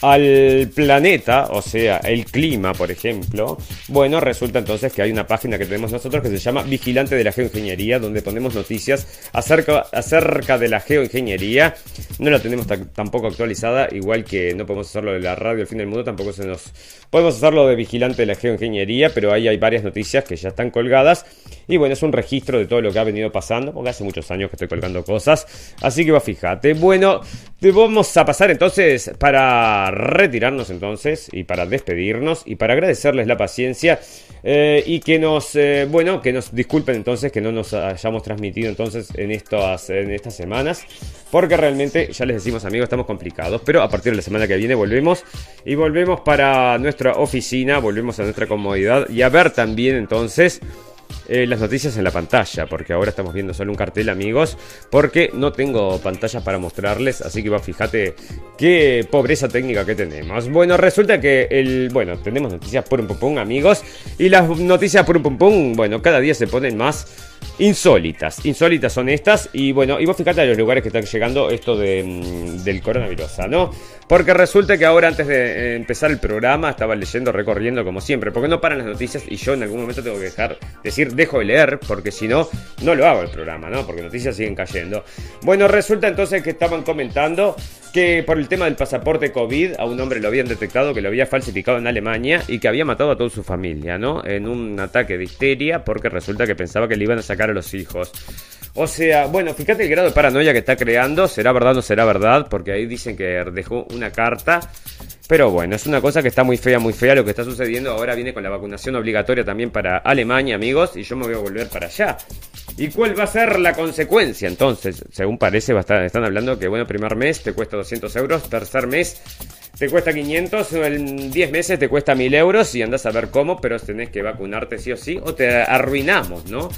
al planeta, o sea, el clima, por ejemplo, bueno, resulta entonces que hay una página que tenemos nosotros que se llama Vigilante de la Geoingeniería, donde ponemos noticias acerca, acerca de la geoingeniería no la tenemos tampoco actualizada, igual que no podemos hacerlo de la radio El Fin del Mundo, tampoco se nos... Podemos hacerlo de vigilante de la geoingeniería, pero ahí hay varias noticias que ya están colgadas. Y bueno, es un registro de todo lo que ha venido pasando, porque hace muchos años que estoy colgando cosas. Así que va, fíjate. Bueno, vamos a pasar entonces para retirarnos entonces y para despedirnos y para agradecerles la paciencia eh, y que nos, eh, bueno, que nos disculpen entonces que no nos hayamos transmitido entonces en estas, en estas semanas, porque realmente, ya les decimos amigos, estamos complicados, pero a partir de la semana que viene volvemos y volvemos para nuestra oficina, volvemos a nuestra comodidad y a ver también entonces eh, las noticias en la pantalla, porque ahora estamos viendo solo un cartel, amigos, porque no tengo pantallas para mostrarles, así que va, fíjate qué pobreza técnica que tenemos. Bueno, resulta que el, bueno, tenemos noticias por un pum pum, amigos, y las noticias por un pum pum, bueno, cada día se ponen más insólitas. Insólitas son estas. Y bueno, y vos fíjate a los lugares que están llegando esto mm, del coronavirus, ¿no? Porque resulta que ahora antes de empezar el programa estaba leyendo, recorriendo como siempre, porque no paran las noticias y yo en algún momento tengo que dejar, decir, dejo de leer, porque si no, no lo hago el programa, ¿no? Porque noticias siguen cayendo. Bueno, resulta entonces que estaban comentando que por el tema del pasaporte COVID a un hombre lo habían detectado que lo había falsificado en Alemania y que había matado a toda su familia, ¿no? En un ataque de histeria porque resulta que pensaba que le iban a sacar a los hijos. O sea, bueno, fíjate el grado de paranoia que está creando, será verdad o no será verdad, porque ahí dicen que dejó una carta. Pero bueno, es una cosa que está muy fea, muy fea lo que está sucediendo. Ahora viene con la vacunación obligatoria también para Alemania, amigos, y yo me voy a volver para allá. ¿Y cuál va a ser la consecuencia? Entonces, según parece, están hablando que, bueno, primer mes te cuesta 200 euros, tercer mes te cuesta 500, en 10 meses te cuesta 1000 euros y andas a ver cómo, pero tenés que vacunarte sí o sí, o te arruinamos, ¿no?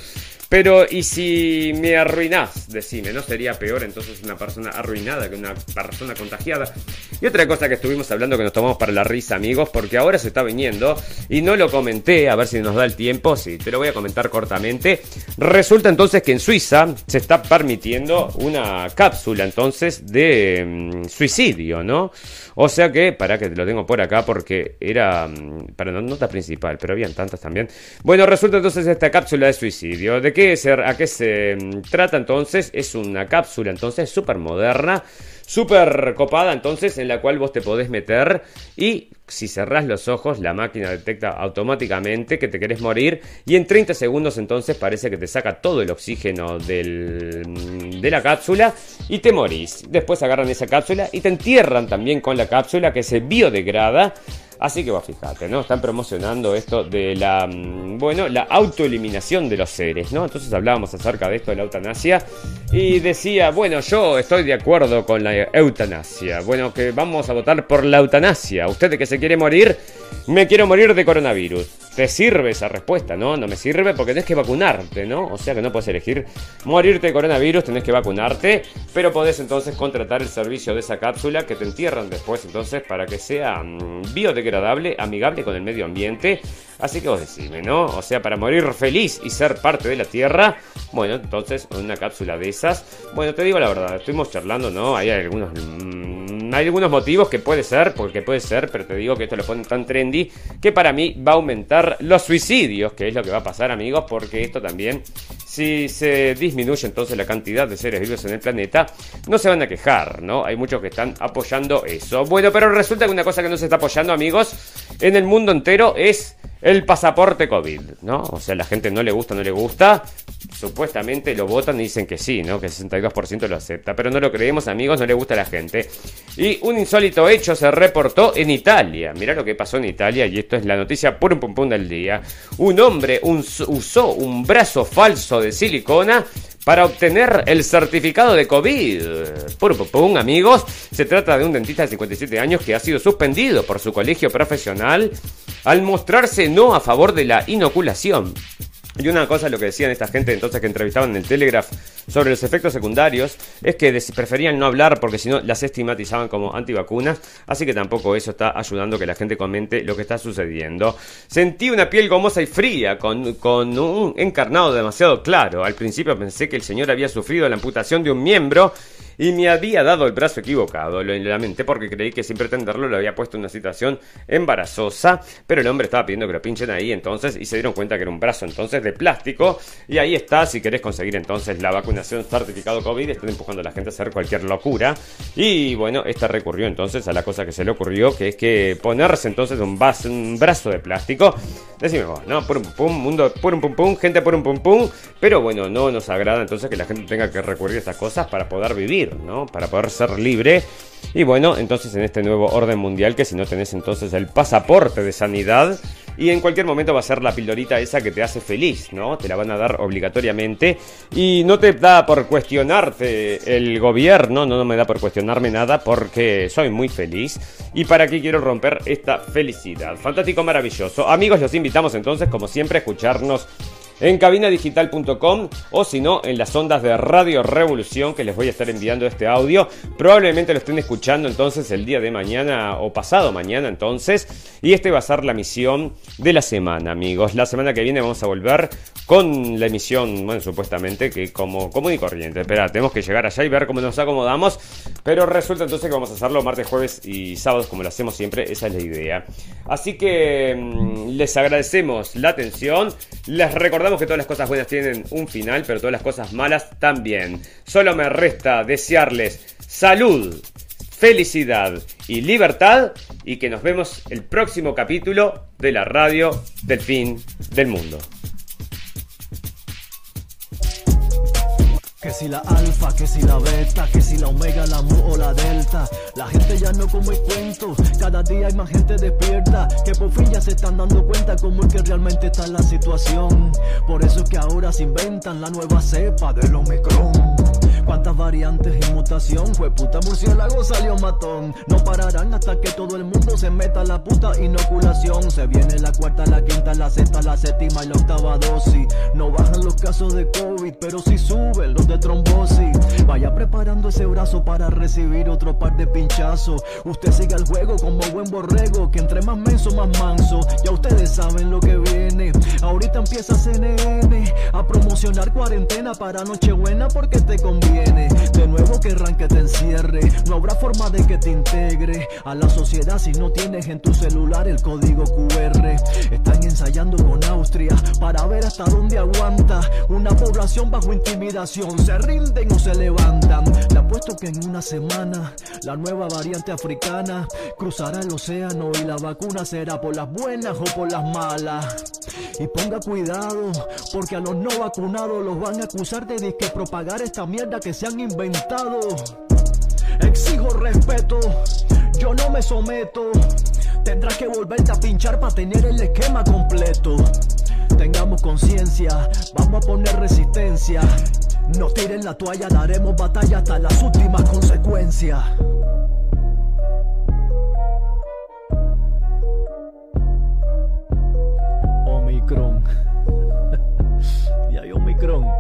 Pero, ¿y si me arruinás? Decime, ¿no sería peor entonces una persona arruinada que una persona contagiada? Y otra cosa que estuvimos hablando que nos tomamos para la risa, amigos, porque ahora se está viniendo y no lo comenté, a ver si nos da el tiempo, sí, te lo voy a comentar cortamente. Resulta entonces que en Suiza se está permitiendo una cápsula entonces de mm, suicidio, ¿no? O sea que, para que te lo tengo por acá porque era mm, para la nota principal, pero habían tantas también. Bueno, resulta entonces esta cápsula de suicidio. ¿De qué se, a qué se mm, trata entonces? Es una cápsula entonces súper moderna súper copada entonces en la cual vos te podés meter y si cerrás los ojos la máquina detecta automáticamente que te querés morir y en 30 segundos entonces parece que te saca todo el oxígeno del, de la cápsula y te morís. Después agarran esa cápsula y te entierran también con la cápsula que se biodegrada Así que va, fíjate, ¿no? Están promocionando esto de la, mm, bueno, la autoeliminación de los seres, ¿no? Entonces hablábamos acerca de esto de la eutanasia y decía, bueno, yo estoy de acuerdo con la eutanasia. Bueno, que vamos a votar por la eutanasia. Usted que se quiere morir, me quiero morir de coronavirus. ¿Te sirve esa respuesta? No, no me sirve porque tenés que vacunarte, ¿no? O sea que no puedes elegir morirte de coronavirus, tenés que vacunarte, pero podés entonces contratar el servicio de esa cápsula que te entierran después entonces para que sea mm, biodegradable, amigable con el medio ambiente. Así que vos decime, ¿no? O sea, para morir feliz y ser parte de la Tierra, bueno, entonces una cápsula de esas. Bueno, te digo la verdad, estuvimos charlando, ¿no? Hay Mm, hay algunos motivos que puede ser, porque puede ser, pero te digo que esto lo ponen tan trendy que para mí va a aumentar los suicidios, que es lo que va a pasar, amigos, porque esto también, si se disminuye entonces la cantidad de seres vivos en el planeta, no se van a quejar, ¿no? Hay muchos que están apoyando eso. Bueno, pero resulta que una cosa que no se está apoyando, amigos, en el mundo entero es el pasaporte COVID, ¿no? O sea, la gente no le gusta, no le gusta. Supuestamente lo votan y dicen que sí, ¿no? Que el 62% lo acepta. Pero no lo creemos, amigos, no le gusta a la gente. Y un insólito hecho se reportó en Italia. Mirá lo que pasó en Italia y esto es la noticia por un pum del día. Un hombre usó un brazo falso de silicona para obtener el certificado de COVID. Pum, pum, pum, amigos. Se trata de un dentista de 57 años que ha sido suspendido por su colegio profesional al mostrarse no a favor de la inoculación. Y una cosa, lo que decían esta gente entonces que entrevistaban en el Telegraph sobre los efectos secundarios, es que preferían no hablar porque si no las estigmatizaban como antivacunas, así que tampoco eso está ayudando que la gente comente lo que está sucediendo. Sentí una piel gomosa y fría, con, con un encarnado demasiado claro. Al principio pensé que el señor había sufrido la amputación de un miembro y me había dado el brazo equivocado. Lo lamenté porque creí que sin pretenderlo lo había puesto en una situación embarazosa, pero el hombre estaba pidiendo que lo pinchen ahí entonces y se dieron cuenta que era un brazo entonces de plástico y ahí está si querés conseguir entonces la vacuna vacunación certificado COVID están empujando a la gente a hacer cualquier locura. Y bueno, esta recurrió entonces a la cosa que se le ocurrió, que es que ponerse entonces un, brazo de plástico. Decimos, no, por un pum, mundo por un pum pum, gente por un pum pum. Pero bueno, no nos agrada entonces que la gente tenga que recurrir a estas cosas para poder vivir, ¿no? Para poder ser libre. Y bueno, entonces en este nuevo orden mundial, que si no tenés entonces el pasaporte de sanidad, y en cualquier momento va a ser la pildorita esa que te hace feliz, ¿no? Te la van a dar obligatoriamente y no te da por cuestionarte el gobierno, no, no me da por cuestionarme nada porque soy muy feliz y para qué quiero romper esta felicidad. Fantástico, maravilloso. Amigos, los invitamos entonces como siempre a escucharnos en cabinadigital.com o si no en las ondas de Radio Revolución que les voy a estar enviando este audio. Probablemente lo estén escuchando entonces el día de mañana o pasado mañana entonces. Y este va a ser la misión de la semana amigos. La semana que viene vamos a volver con la emisión, bueno, supuestamente que como común y corriente. Espera, tenemos que llegar allá y ver cómo nos acomodamos. Pero resulta entonces que vamos a hacerlo martes, jueves y sábados como lo hacemos siempre. Esa es la idea. Así que mm, les agradecemos la atención. Les recordamos que todas las cosas buenas tienen un final, pero todas las cosas malas también. Solo me resta desearles salud, felicidad y libertad y que nos vemos el próximo capítulo de la radio del fin del mundo. Que si la alfa, que si la beta, que si la omega, la mu o la delta. La gente ya no come cuento, cada día hay más gente despierta. Que por fin ya se están dando cuenta cómo es que realmente está la situación. Por eso es que ahora se inventan la nueva cepa del Omicron. Cuántas variantes y mutación, fue puta murciélago salió matón. No pararán hasta que todo el mundo se meta la puta inoculación. Se viene la cuarta, la quinta, la sexta, la séptima y la octava dosis. No bajan los casos de COVID, pero sí suben los de trombosis. Vaya preparando ese brazo para recibir otro par de pinchazos. Usted siga el juego como buen borrego, que entre más menso, más manso. Ya ustedes saben lo que viene. Ahorita empieza CNN a promocionar cuarentena para Nochebuena porque te conviene. De nuevo querrán que te encierre. No habrá forma de que te integre a la sociedad si no tienes en tu celular el código QR. Están ensayando con Austria para ver hasta dónde aguanta una población bajo intimidación se rinden o se levantan. Le apuesto que en una semana la nueva variante africana cruzará el océano y la vacuna será por las buenas o por las malas. Y ponga cuidado, porque a los no vacunados los van a acusar de disque propagar esta mierda que se han inventado. Exijo respeto, yo no me someto. Tendrás que volverte a pinchar para tener el esquema completo. Tengamos conciencia, vamos a poner resistencia. No tiren la toalla, daremos batalla hasta las últimas consecuencias. Omicron. y hay Omicron.